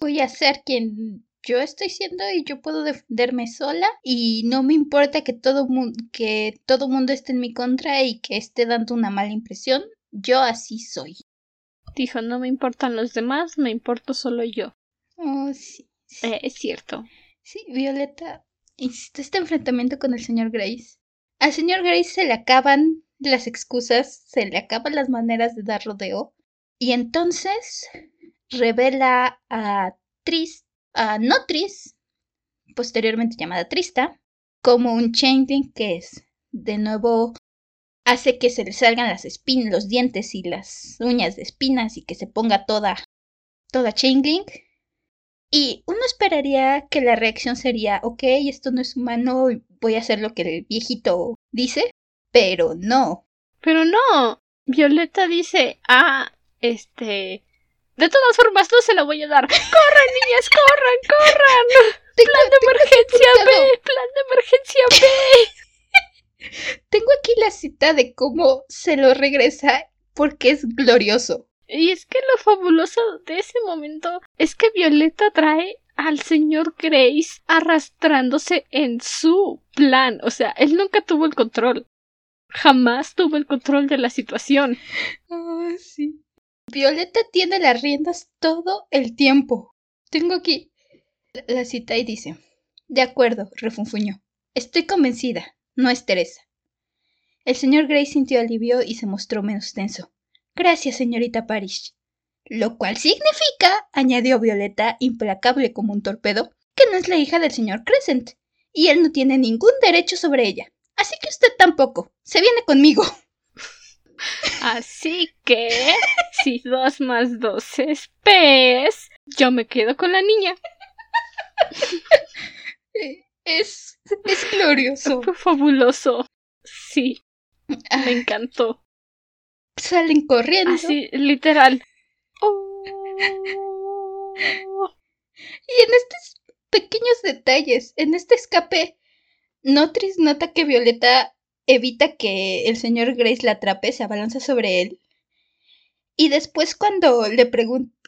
Voy a ser quien yo estoy siendo y yo puedo defenderme sola y no me importa que todo que todo mundo esté en mi contra y que esté dando una mala impresión. Yo así soy. Dijo, no me importan los demás, me importo solo yo. Oh, sí. Eh, es cierto. Sí, Violeta hiciste este enfrentamiento con el señor Grace. Al señor Grace se le acaban las excusas, se le acaban las maneras de dar rodeo. Y entonces revela a Tris, a no Tris, posteriormente llamada Trista, como un changeling que es, de nuevo, hace que se le salgan las espinas, los dientes y las uñas de espinas y que se ponga toda, toda changeling. Y uno esperaría que la reacción sería, ok, esto no es humano, voy a hacer lo que el viejito dice, pero no. Pero no. Violeta dice, ah, este... De todas formas, no se la voy a dar. ¡Corran, niñas, corran, corran! plan de emergencia B, plan de emergencia B. tengo aquí la cita de cómo se lo regresa porque es glorioso. Y es que lo fabuloso de ese momento es que Violeta trae al señor Grace arrastrándose en su plan. O sea, él nunca tuvo el control. Jamás tuvo el control de la situación. Ah, sí. Violeta tiene las riendas todo el tiempo. Tengo aquí la cita y dice: De acuerdo, refunfuñó. Estoy convencida. No es Teresa. El señor Grace sintió alivio y se mostró menos tenso. Gracias, señorita Parish. Lo cual significa, añadió Violeta, implacable como un torpedo, que no es la hija del señor Crescent, y él no tiene ningún derecho sobre ella. Así que usted tampoco. Se viene conmigo. Así que, si dos más dos es pez, yo me quedo con la niña. Es, es glorioso. Fue fabuloso. Sí. Me ah. encantó salen corriendo. Así, literal. Oh. Y en estos pequeños detalles, en este escape, Notris nota que Violeta evita que el señor Grace la atrape, se abalanza sobre él. Y después cuando le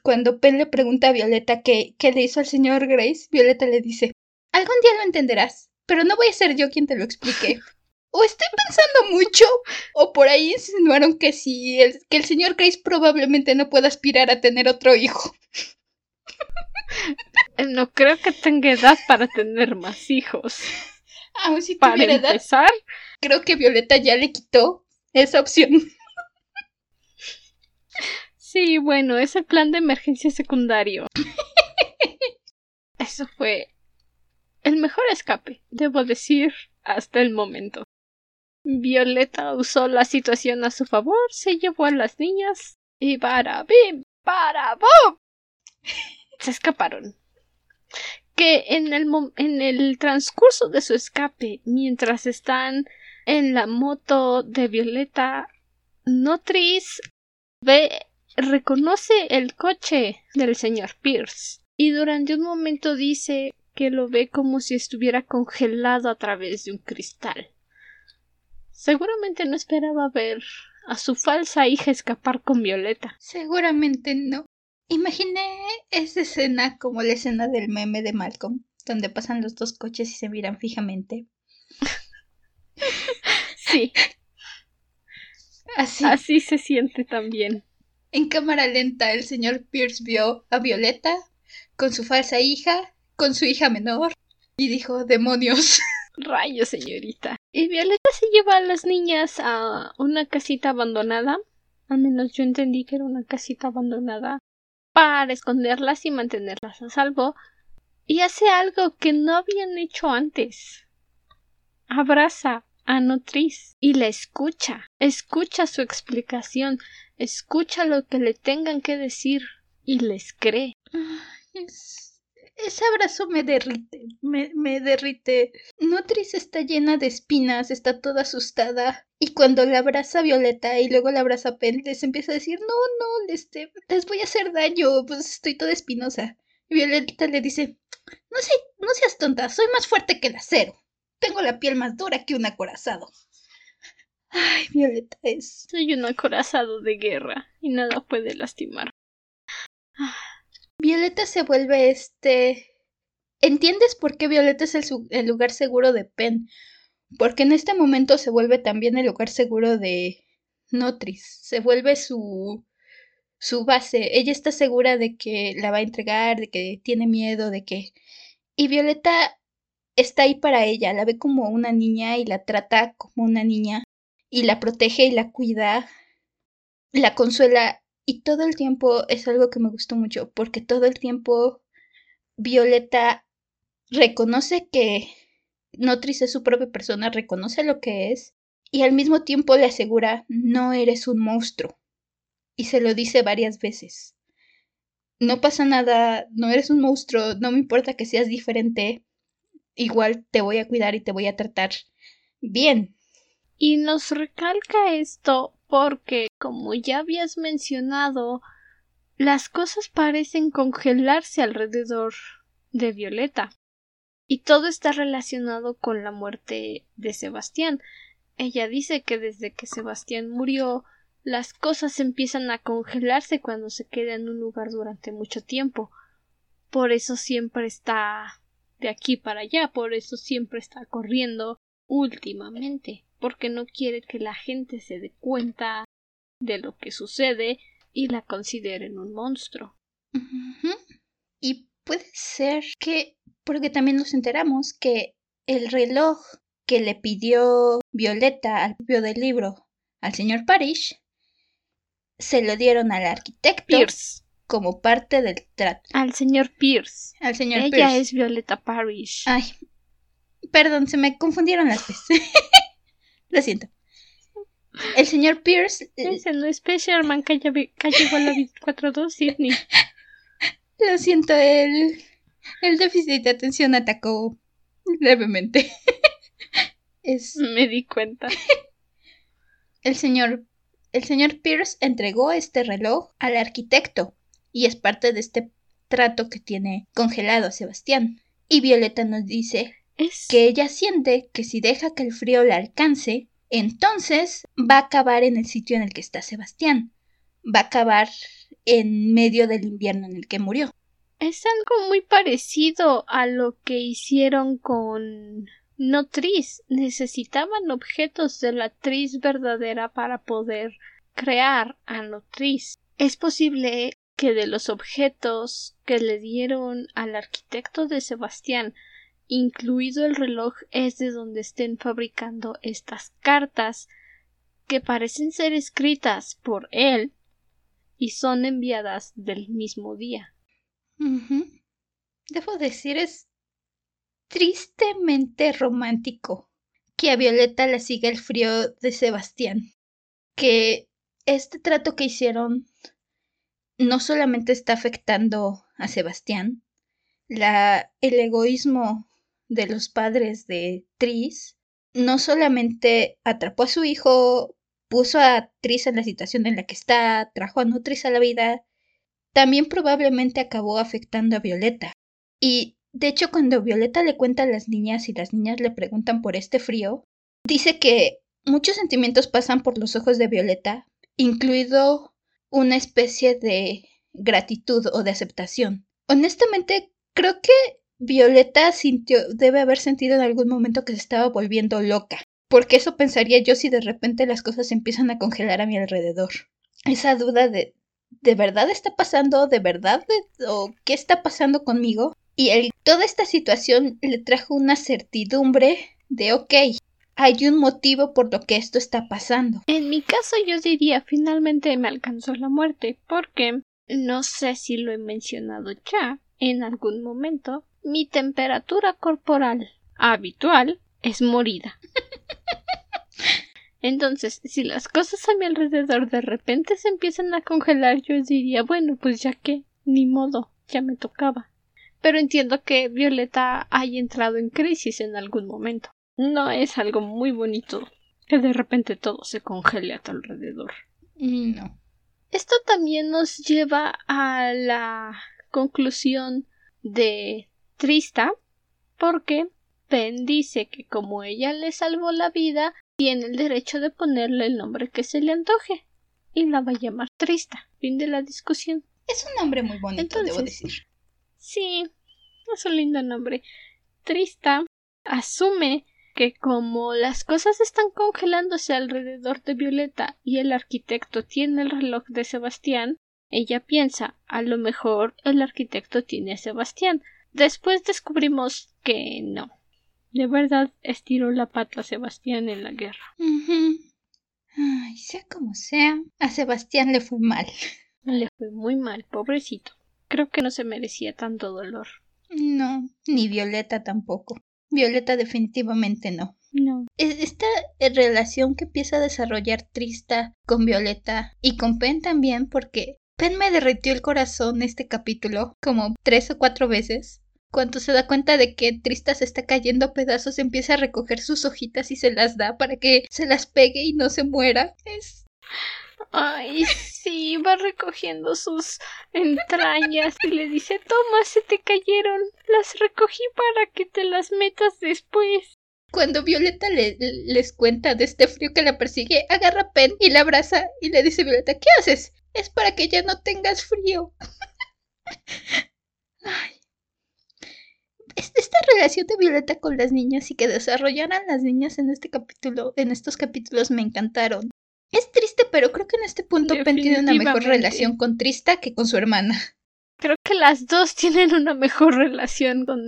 cuando Pen le pregunta a Violeta qué, qué le hizo al señor Grace, Violeta le dice, algún día lo entenderás, pero no voy a ser yo quien te lo explique. o estoy pensando mucho, o por ahí insinuaron que si el, que el señor Grace probablemente no pueda aspirar a tener otro hijo. No creo que tenga edad para tener más hijos. Aún si para empezar, creo que Violeta ya le quitó esa opción. Sí, bueno, es el plan de emergencia secundario. Eso fue el mejor escape, debo decir, hasta el momento. Violeta usó la situación a su favor, se llevó a las niñas y para bim, para bom, se escaparon. Que en el, en el transcurso de su escape, mientras están en la moto de Violeta, Notris ve, reconoce el coche del señor Pierce y durante un momento dice que lo ve como si estuviera congelado a través de un cristal. Seguramente no esperaba ver a su falsa hija escapar con Violeta. Seguramente no. Imaginé esa escena como la escena del meme de Malcolm, donde pasan los dos coches y se miran fijamente. sí. Así. Así se siente también. En cámara lenta, el señor Pierce vio a Violeta con su falsa hija, con su hija menor, y dijo: ¡Demonios! Rayos, señorita. Y Violeta se lleva a las niñas a una casita abandonada. Al menos yo entendí que era una casita abandonada para esconderlas y mantenerlas a salvo. Y hace algo que no habían hecho antes. Abraza a Notris y la escucha. Escucha su explicación. Escucha lo que le tengan que decir y les cree. es, ese abrazo me derrite, me, me derrite. Nutris está llena de espinas, está toda asustada. Y cuando la abraza Violeta y luego la abraza Pen, les empieza a decir, no, no, este, les voy a hacer daño, pues estoy toda espinosa. Y Violeta le dice, no, sé, no seas tonta, soy más fuerte que el acero. Tengo la piel más dura que un acorazado. Ay, Violeta es. Soy un acorazado de guerra y nada puede lastimar. Violeta se vuelve este... ¿Entiendes por qué Violeta es el, lugar seguro de Pen? Porque en este momento se vuelve también el lugar seguro de Notris. Se vuelve su su base. Ella está segura de que la va a entregar, de que tiene miedo, de que... Y Violeta está ahí para ella, la ve como una niña y la trata como una niña y la protege y la cuida, la consuela y todo el tiempo es algo que me gustó mucho, porque todo el tiempo Violeta reconoce que Notris es su propia persona, reconoce lo que es, y al mismo tiempo le asegura, no eres un monstruo. Y se lo dice varias veces. No pasa nada, no eres un monstruo, no me importa que seas diferente, igual te voy a cuidar y te voy a tratar bien. Y nos recalca esto porque, como ya habías mencionado, las cosas parecen congelarse alrededor de Violeta. Y todo está relacionado con la muerte de Sebastián. Ella dice que desde que Sebastián murió, las cosas empiezan a congelarse cuando se queda en un lugar durante mucho tiempo. Por eso siempre está de aquí para allá, por eso siempre está corriendo últimamente porque no quiere que la gente se dé cuenta de lo que sucede y la consideren un monstruo. Y puede ser que, porque también nos enteramos que el reloj que le pidió Violeta al propio del libro al señor Parrish se lo dieron al arquitecto Pierce. como parte del trato. Al señor Pierce. Al señor Ella es Violeta Parrish. Ay, perdón, se me confundieron las veces. Lo siento. El señor Pierce. No es que llegó a la 42 Sydney. Lo siento, el, el déficit de atención atacó levemente. es... Me di cuenta. El señor, el señor Pierce entregó este reloj al arquitecto y es parte de este trato que tiene congelado a Sebastián. Y Violeta nos dice es que ella siente que si deja que el frío la alcance, entonces va a acabar en el sitio en el que está Sebastián. Va a acabar en medio del invierno en el que murió. Es algo muy parecido a lo que hicieron con Notris. Necesitaban objetos de la Tris verdadera para poder crear a Notris. Es posible que de los objetos que le dieron al arquitecto de Sebastián incluido el reloj es de donde estén fabricando estas cartas que parecen ser escritas por él y son enviadas del mismo día. Debo decir es tristemente romántico que a Violeta le siga el frío de Sebastián. Que este trato que hicieron no solamente está afectando a Sebastián, la, el egoísmo de los padres de Tris no solamente atrapó a su hijo, puso a Tris en la situación en la que está, trajo a Nutris a la vida, también probablemente acabó afectando a Violeta. Y de hecho cuando Violeta le cuenta a las niñas y las niñas le preguntan por este frío, dice que muchos sentimientos pasan por los ojos de Violeta, incluido una especie de gratitud o de aceptación. Honestamente, creo que Violeta sintió, debe haber sentido en algún momento que se estaba volviendo loca, porque eso pensaría yo si de repente las cosas empiezan a congelar a mi alrededor. Esa duda de ¿de verdad está pasando? ¿De verdad? ¿O qué está pasando conmigo? Y toda esta situación le trajo una certidumbre de ok, hay un motivo por lo que esto está pasando. En mi caso yo diría finalmente me alcanzó la muerte, porque no sé si lo he mencionado ya en algún momento, mi temperatura corporal habitual es morida. Entonces, si las cosas a mi alrededor de repente se empiezan a congelar, yo diría, bueno, pues ya que, ni modo, ya me tocaba. pero entiendo que Violeta haya entrado en crisis en algún momento. No es algo muy bonito que de repente todo se congele a tu alrededor. No. Esto también nos lleva a la conclusión de Trista, porque Pen dice que como ella le salvó la vida, tiene el derecho de ponerle el nombre que se le antoje y la va a llamar Trista. Fin de la discusión. Es un nombre muy bonito, debo decir. Sí, es un lindo nombre. Trista asume que como las cosas están congelándose alrededor de Violeta y el arquitecto tiene el reloj de Sebastián, ella piensa a lo mejor el arquitecto tiene a Sebastián. Después descubrimos que no. De verdad estiró la pata a Sebastián en la guerra. Ay, sea como sea, a Sebastián le fue mal. Le fue muy mal, pobrecito. Creo que no se merecía tanto dolor. No, ni Violeta tampoco. Violeta definitivamente no. No. E, esta relación que empieza a desarrollar Trista con Violeta y con Pen también, porque Pen me derritió el corazón este capítulo como tres o cuatro veces. Cuando se da cuenta de que Trista se está cayendo a pedazos, empieza a recoger sus hojitas y se las da para que se las pegue y no se muera. Es. Ay, sí, va recogiendo sus entrañas y le dice Toma, se te cayeron. Las recogí para que te las metas después. Cuando Violeta le, les cuenta de este frío que la persigue, agarra a Pen y la abraza y le dice Violeta, ¿qué haces? Es para que ya no tengas frío. Ay, esta relación de Violeta con las niñas y que desarrollaran las niñas en este capítulo, en estos capítulos me encantaron. Es triste, pero creo que en este punto Pen tiene una mejor relación con Trista que con su hermana. Creo que las dos tienen una mejor relación con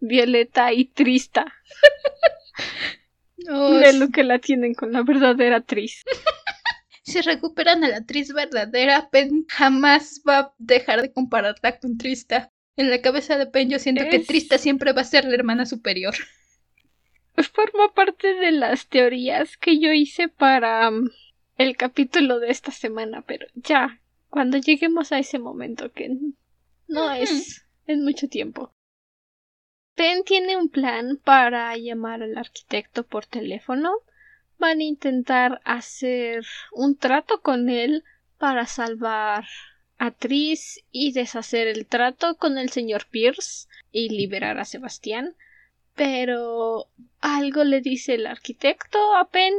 Violeta y Trista. de lo que la tienen con la verdadera Tris. si recuperan a la Tris verdadera, Pen jamás va a dejar de compararla con Trista. En la cabeza de Pen yo siento que Trista siempre va a ser la hermana superior. Forma parte de las teorías que yo hice para um, el capítulo de esta semana, pero ya, cuando lleguemos a ese momento que no es en mucho tiempo. Pen tiene un plan para llamar al arquitecto por teléfono. Van a intentar hacer un trato con él para salvar a y deshacer el trato con el señor Pierce y liberar a Sebastián. Pero algo le dice el arquitecto a Pen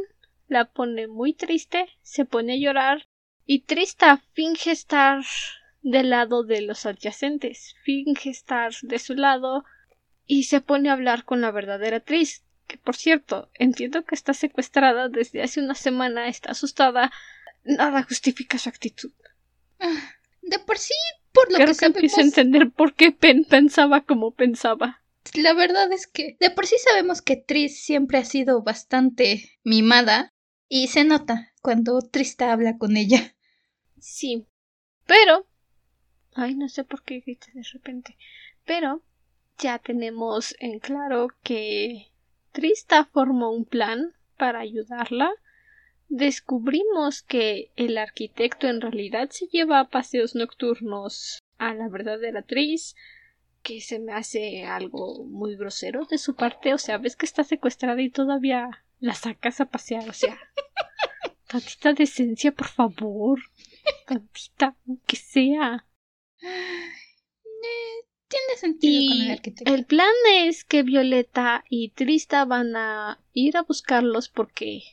la pone muy triste, se pone a llorar y Trista finge estar del lado de los adyacentes, finge estar de su lado y se pone a hablar con la verdadera Tris, que por cierto, entiendo que está secuestrada desde hace una semana, está asustada, nada justifica su actitud. De por sí, por lo que, que empieza a entender por qué Pen pensaba como pensaba. La verdad es que de por sí sabemos que Tris siempre ha sido bastante mimada y se nota cuando Trista habla con ella. Sí. Pero. Ay, no sé por qué grité de repente. Pero ya tenemos en claro que Trista formó un plan para ayudarla. Descubrimos que el arquitecto en realidad se lleva a paseos nocturnos a la verdadera Tris, que se me hace algo muy grosero de su parte. O sea, ves que está secuestrada y todavía la sacas a pasear, o sea, tantita decencia, por favor, tantita, que sea. Eh, tiene sentido con el arquitecto. El plan es que Violeta y Trista van a ir a buscarlos porque.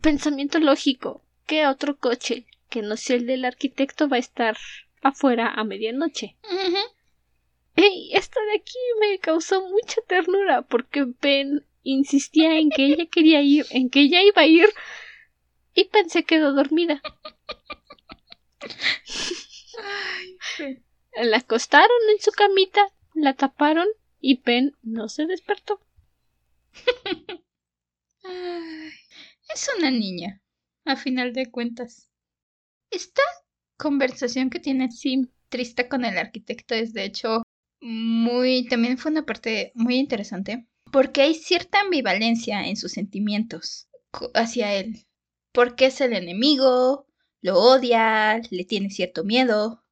Pensamiento lógico. ¿Qué otro coche que no sea el del arquitecto va a estar afuera a medianoche? Ey, esto de aquí me causó mucha ternura porque ven insistía en que ella quería ir, en que ella iba a ir, y pensé quedó dormida. La acostaron en su camita, la taparon y Pen no se despertó. es una niña, a final de cuentas. Esta conversación que tiene Sim triste con el arquitecto es de hecho muy también fue una parte muy interesante porque hay cierta ambivalencia en sus sentimientos hacia él. Porque es el enemigo, lo odia, le tiene cierto miedo,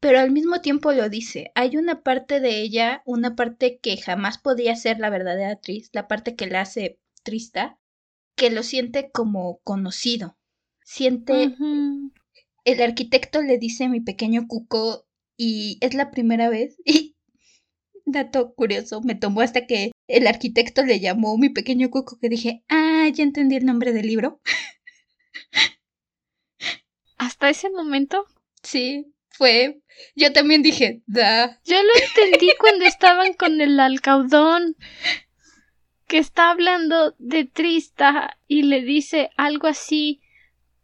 pero al mismo tiempo lo dice. Hay una parte de ella, una parte que jamás podía ser la verdadera actriz, la parte que la hace trista, que lo siente como conocido. Siente... El arquitecto le dice mi pequeño cuco y es la primera vez. Y dato curioso, me tomó hasta que el arquitecto le llamó mi pequeño cuco que dije, ah, ya entendí el nombre del libro. ¿Hasta ese momento? Sí, fue. Yo también dije, da. Yo lo entendí cuando estaban con el alcaudón. Que está hablando de Trista y le dice algo así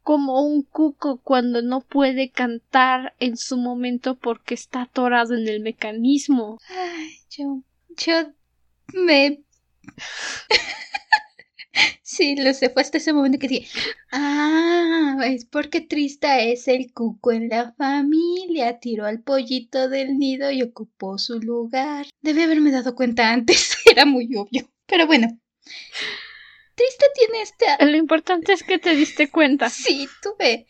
como un cuco cuando no puede cantar en su momento porque está atorado en el mecanismo. Ay, yo. Yo me. Sí, lo sé, fue hasta ese momento que dije, ah, es porque Trista es el cuco en la familia, tiró al pollito del nido y ocupó su lugar. Debe haberme dado cuenta antes, era muy obvio. Pero bueno, Trista tiene este... Lo importante es que te diste cuenta. Sí, tuve.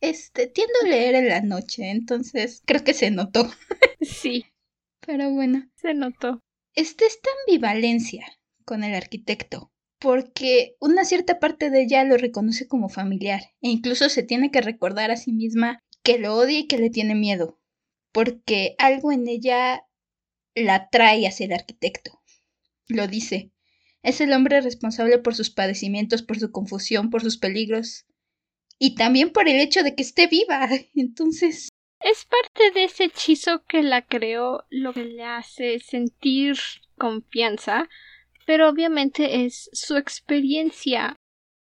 Este, tiendo a leer en la noche, entonces creo que se notó. Sí. Pero bueno. Se notó. Este, esta ambivalencia con el arquitecto porque una cierta parte de ella lo reconoce como familiar e incluso se tiene que recordar a sí misma que lo odia y que le tiene miedo, porque algo en ella la trae hacia el arquitecto. Lo dice. Es el hombre responsable por sus padecimientos, por su confusión, por sus peligros y también por el hecho de que esté viva. Entonces... Es parte de ese hechizo que la creó lo que le hace sentir confianza pero obviamente es su experiencia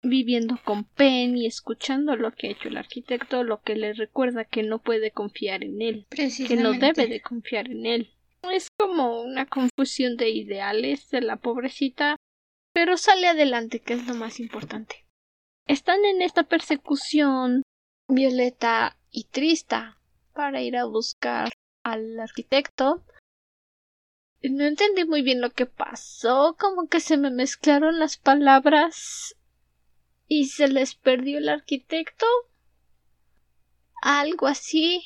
viviendo con Penn y escuchando lo que ha hecho el arquitecto, lo que le recuerda que no puede confiar en él, que no debe de confiar en él. Como una confusión de ideales de la pobrecita, pero sale adelante, que es lo más importante. Están en esta persecución Violeta y Trista para ir a buscar al arquitecto no entendí muy bien lo que pasó, como que se me mezclaron las palabras y se les perdió el arquitecto. Algo así.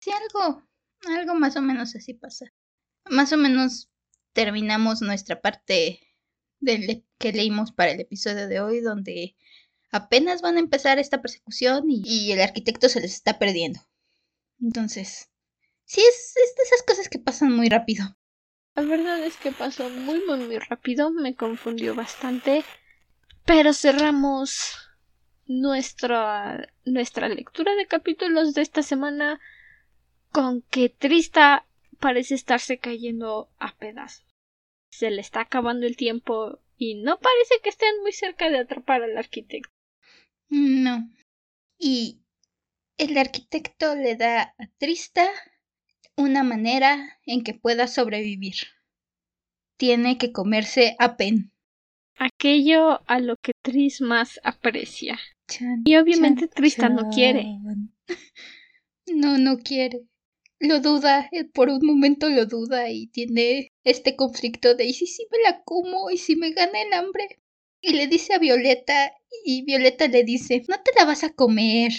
Sí, algo, algo más o menos así pasa. Más o menos terminamos nuestra parte del que leímos para el episodio de hoy, donde apenas van a empezar esta persecución y, el arquitecto se les está perdiendo. Entonces, sí, es, es de esas cosas que pasan muy rápido. La verdad es que pasó muy, muy, muy rápido, me confundió bastante. Pero cerramos nuestra, nuestra lectura de capítulos de esta semana con que Trista parece estarse cayendo a pedazos. Se le está acabando el tiempo y no parece que estén muy cerca de atrapar al arquitecto. No. Y el arquitecto le da a Trista una manera en que pueda sobrevivir. Tiene que comerse a Pen. Aquello a lo que Tris más aprecia. y obviamente Tristan no quiere. No, no quiere. Lo duda, eh, por un momento lo duda y tiene este conflicto de ¿y si, si me la como? ¿y si me gana el hambre? Y le dice a Violeta y Violeta le dice no te la vas a comer.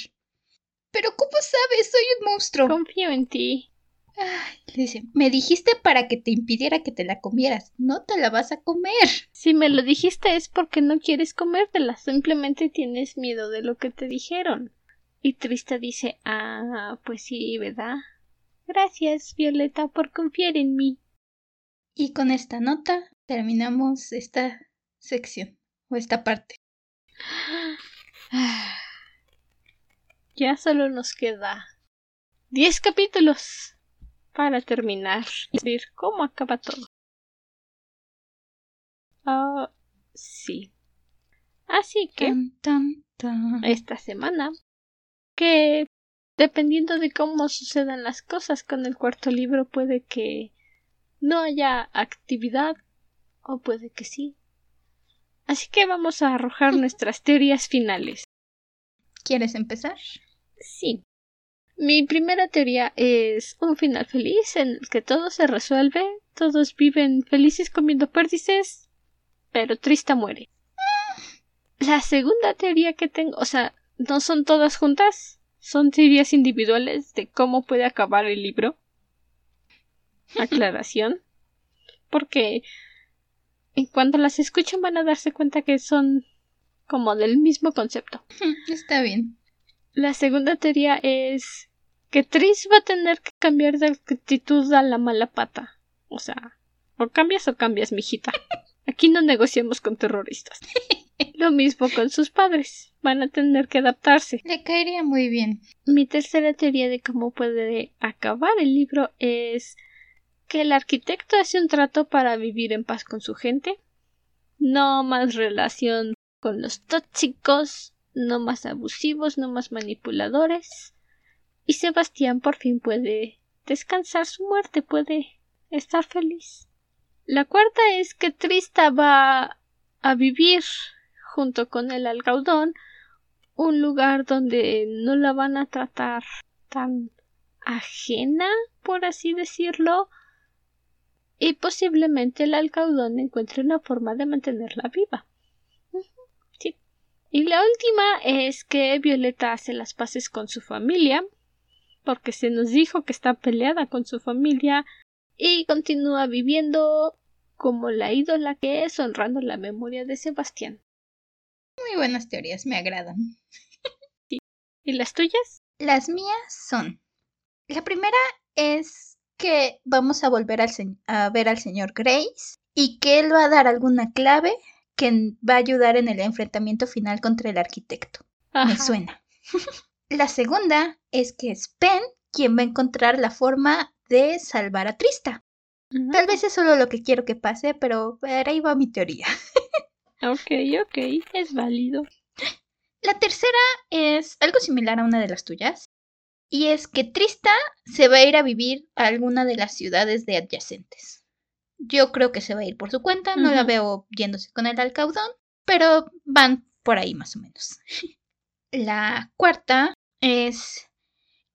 Pero ¿cómo sabes? Soy un monstruo. Confío en ti. Ay, le dice, me dijiste para que te impidiera que te la comieras, no te la vas a comer. Si me lo dijiste es porque no quieres comértela, simplemente tienes miedo de lo que te dijeron. Y Trista dice, ah, pues sí, ¿verdad? Gracias, Violeta, por confiar en mí. Y con esta nota terminamos esta sección, o esta parte. Ya solo nos queda diez capítulos para terminar y ver cómo acaba todo. Ah, sí. Así que esta semana, que dependiendo de cómo sucedan las cosas con el cuarto libro, puede que no haya actividad o puede que sí. Así que vamos a arrojar nuestras teorías finales. ¿Quieres empezar? Sí. Mi primera teoría es un final feliz en el que todo se resuelve, todos viven felices comiendo pérdices, pero Trista muere. La segunda teoría que tengo, o sea, no son todas juntas, son teorías individuales de cómo puede acabar el libro. Aclaración. Porque en cuanto las escuchen van a darse cuenta que son como del mismo concepto. Está bien. La segunda teoría es que Tris va a tener que cambiar de actitud a la mala pata. O sea, o cambias o cambias, mijita. Aquí no negociamos con terroristas. Lo mismo con sus padres. Van a tener que adaptarse. Le caería muy bien. Mi tercera teoría de cómo puede acabar el libro es que el arquitecto hace un trato para vivir en paz con su gente. No más relación con los tóxicos, no más abusivos, no más manipuladores. Y Sebastián por fin puede descansar su muerte, puede estar feliz. La cuarta es que Trista va a vivir junto con el alcaudón un lugar donde no la van a tratar tan ajena, por así decirlo, y posiblemente el alcaudón encuentre una forma de mantenerla viva. Y la última es que Violeta hace las paces con su familia, porque se nos dijo que está peleada con su familia y continúa viviendo como la ídola que es, honrando la memoria de Sebastián. Muy buenas teorías, me agradan. ¿Y las tuyas? Las mías son. La primera es que vamos a volver a ver al señor Grace y que él va a dar alguna clave que va a ayudar en el enfrentamiento final contra el arquitecto. Me suena. la segunda es que es Penn quien va a encontrar la forma de salvar a Trista. Tal vez es solo lo que quiero que pase, pero ahí va mi teoría. ok, ok, es válido. La tercera es algo similar a una de las tuyas. Y es que Trista se va a ir a vivir a alguna de las ciudades de adyacentes. Yo creo que se va a ir por su cuenta, no la veo yéndose con el alcaudón, pero van por ahí más o menos. la cuarta es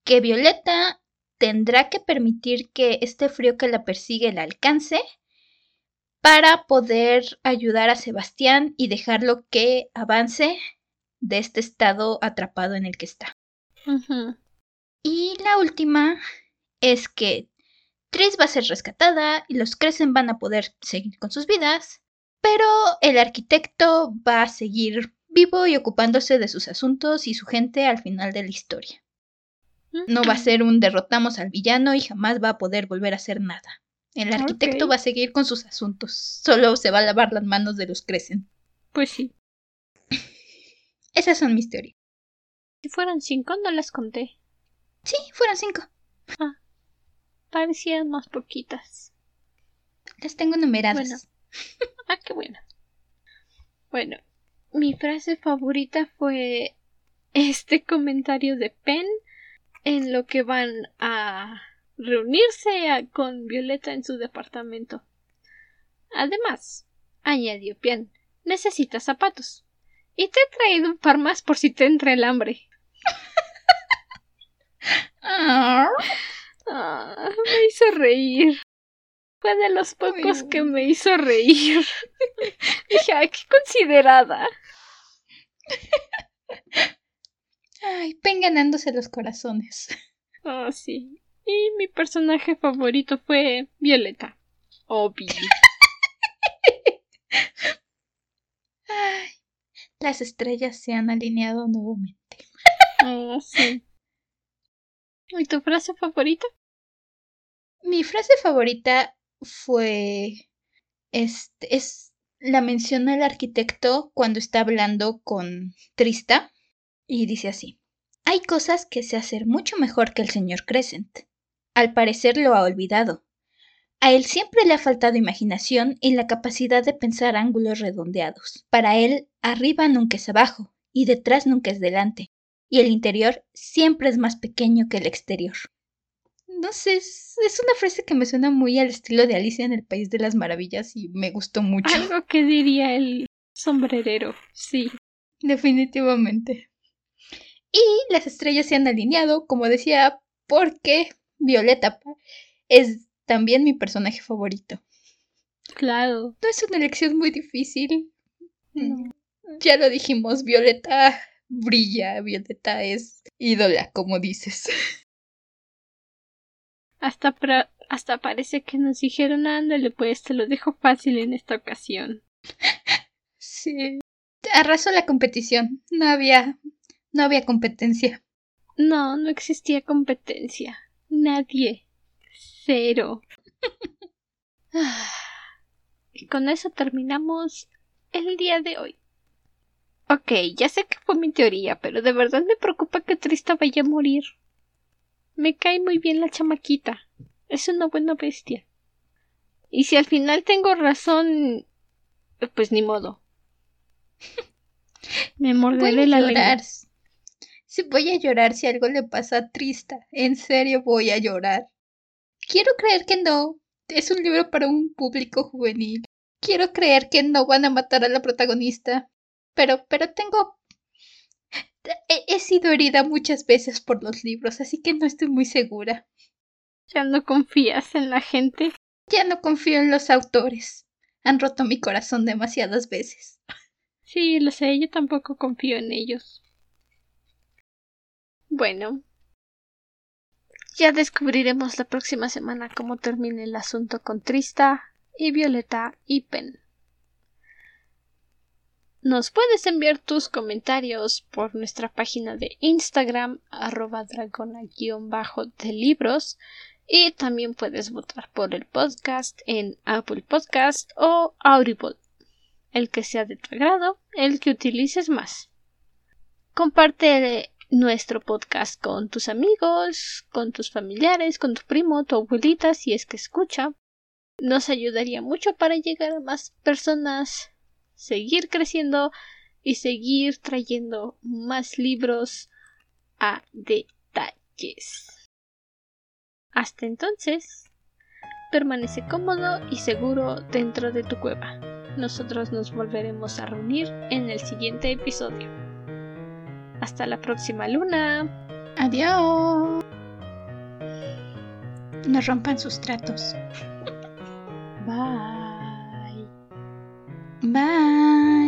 que Violeta tendrá que permitir que este frío que la persigue la alcance para poder ayudar a Sebastián y dejarlo que avance de este estado atrapado en el que está. Y la última es que Tris va a ser rescatada y los Crecen van a poder seguir con sus vidas, pero el arquitecto va a seguir vivo y ocupándose de sus asuntos y su gente al final de la historia. No va a ser un derrotamos al villano y jamás va a poder volver a hacer nada. El arquitecto va a seguir con sus asuntos. Solo se va a lavar las manos de los crecen. Pues sí. Esas son mis teorías. Si fueron cinco, no las conté. Sí, fueron cinco. Ah, parecían más poquitas. Las tengo numeradas. Bueno. ah, qué bueno. Bueno, mi frase favorita fue este comentario de Penn en lo que van a reunirse con Violeta en su departamento. Además, añadió Pian, necesitas zapatos. Y te he traído un par más por si te entra el hambre. Ah, me hizo reír. Fue de los pocos que me hizo reír. Dije, ay, qué considerada. Ay, pen ganándose los corazones. Oh, sí. Y mi personaje favorito fue Violeta. Obvio. Ay, las estrellas se han alineado nuevamente. Oh, sí. ¿Y tu frase favorita? Mi frase favorita fue. Este. Es. La menciona el arquitecto cuando está hablando con Trista y dice así. Hay cosas que sé hacer mucho mejor que el señor Crescent. Al parecer lo ha olvidado. A él siempre le ha faltado imaginación y la capacidad de pensar ángulos redondeados. Para él, arriba nunca es abajo, y detrás nunca es delante, y el interior siempre es más pequeño que el exterior. No sé, es, una frase que me suena muy al estilo de Alicia en el País de las Maravillas y me gustó mucho. Algo que diría el sombrerero, sí. Definitivamente. Y las estrellas se han alineado, como decía, porque Violeta es también mi personaje favorito. Claro. No es una elección muy difícil. Ya lo dijimos, Violeta brilla, Violeta es ídola, como dices. Hasta, hasta parece que nos dijeron, ándale, pues te lo dejo fácil en esta ocasión. Sí. Arrasó la competición. No había. No había competencia. No, no existía competencia. Nadie. Cero. y con eso terminamos el día de hoy. Ok, ya sé que fue mi teoría, pero de verdad me preocupa que Trista vaya a morir. Me cae muy bien la chamaquita. Es una buena bestia. Y si al final tengo razón, pues ni modo. Me morderé la llorar. Si voy a llorar si algo le pasa a Trista. En serio voy a llorar. Quiero creer que no. Es un libro para un público juvenil. Quiero creer que no van a matar a la protagonista. Pero, pero tengo... He, he sido herida muchas veces por los libros, así que no estoy muy segura. ¿Ya no confías en la gente? Ya no confío en los autores. Han roto mi corazón demasiadas veces. Sí, lo sé, yo tampoco confío en ellos. Bueno, ya descubriremos la próxima semana cómo termina el asunto con Trista y Violeta y Pen. Nos puedes enviar tus comentarios por nuestra página de Instagram arroba dragona-de libros y también puedes votar por el podcast en Apple Podcast o Audible el que sea de tu agrado, el que utilices más. Comparte nuestro podcast con tus amigos, con tus familiares, con tu primo, tu abuelita, si es que escucha. Nos ayudaría mucho para llegar a más personas, seguir creciendo y seguir trayendo más libros a detalles. Hasta entonces, permanece cómodo y seguro dentro de tu cueva nosotros nos volveremos a reunir en el siguiente episodio. Hasta la próxima luna. Adiós. No rompan sus tratos. Bye. Bye.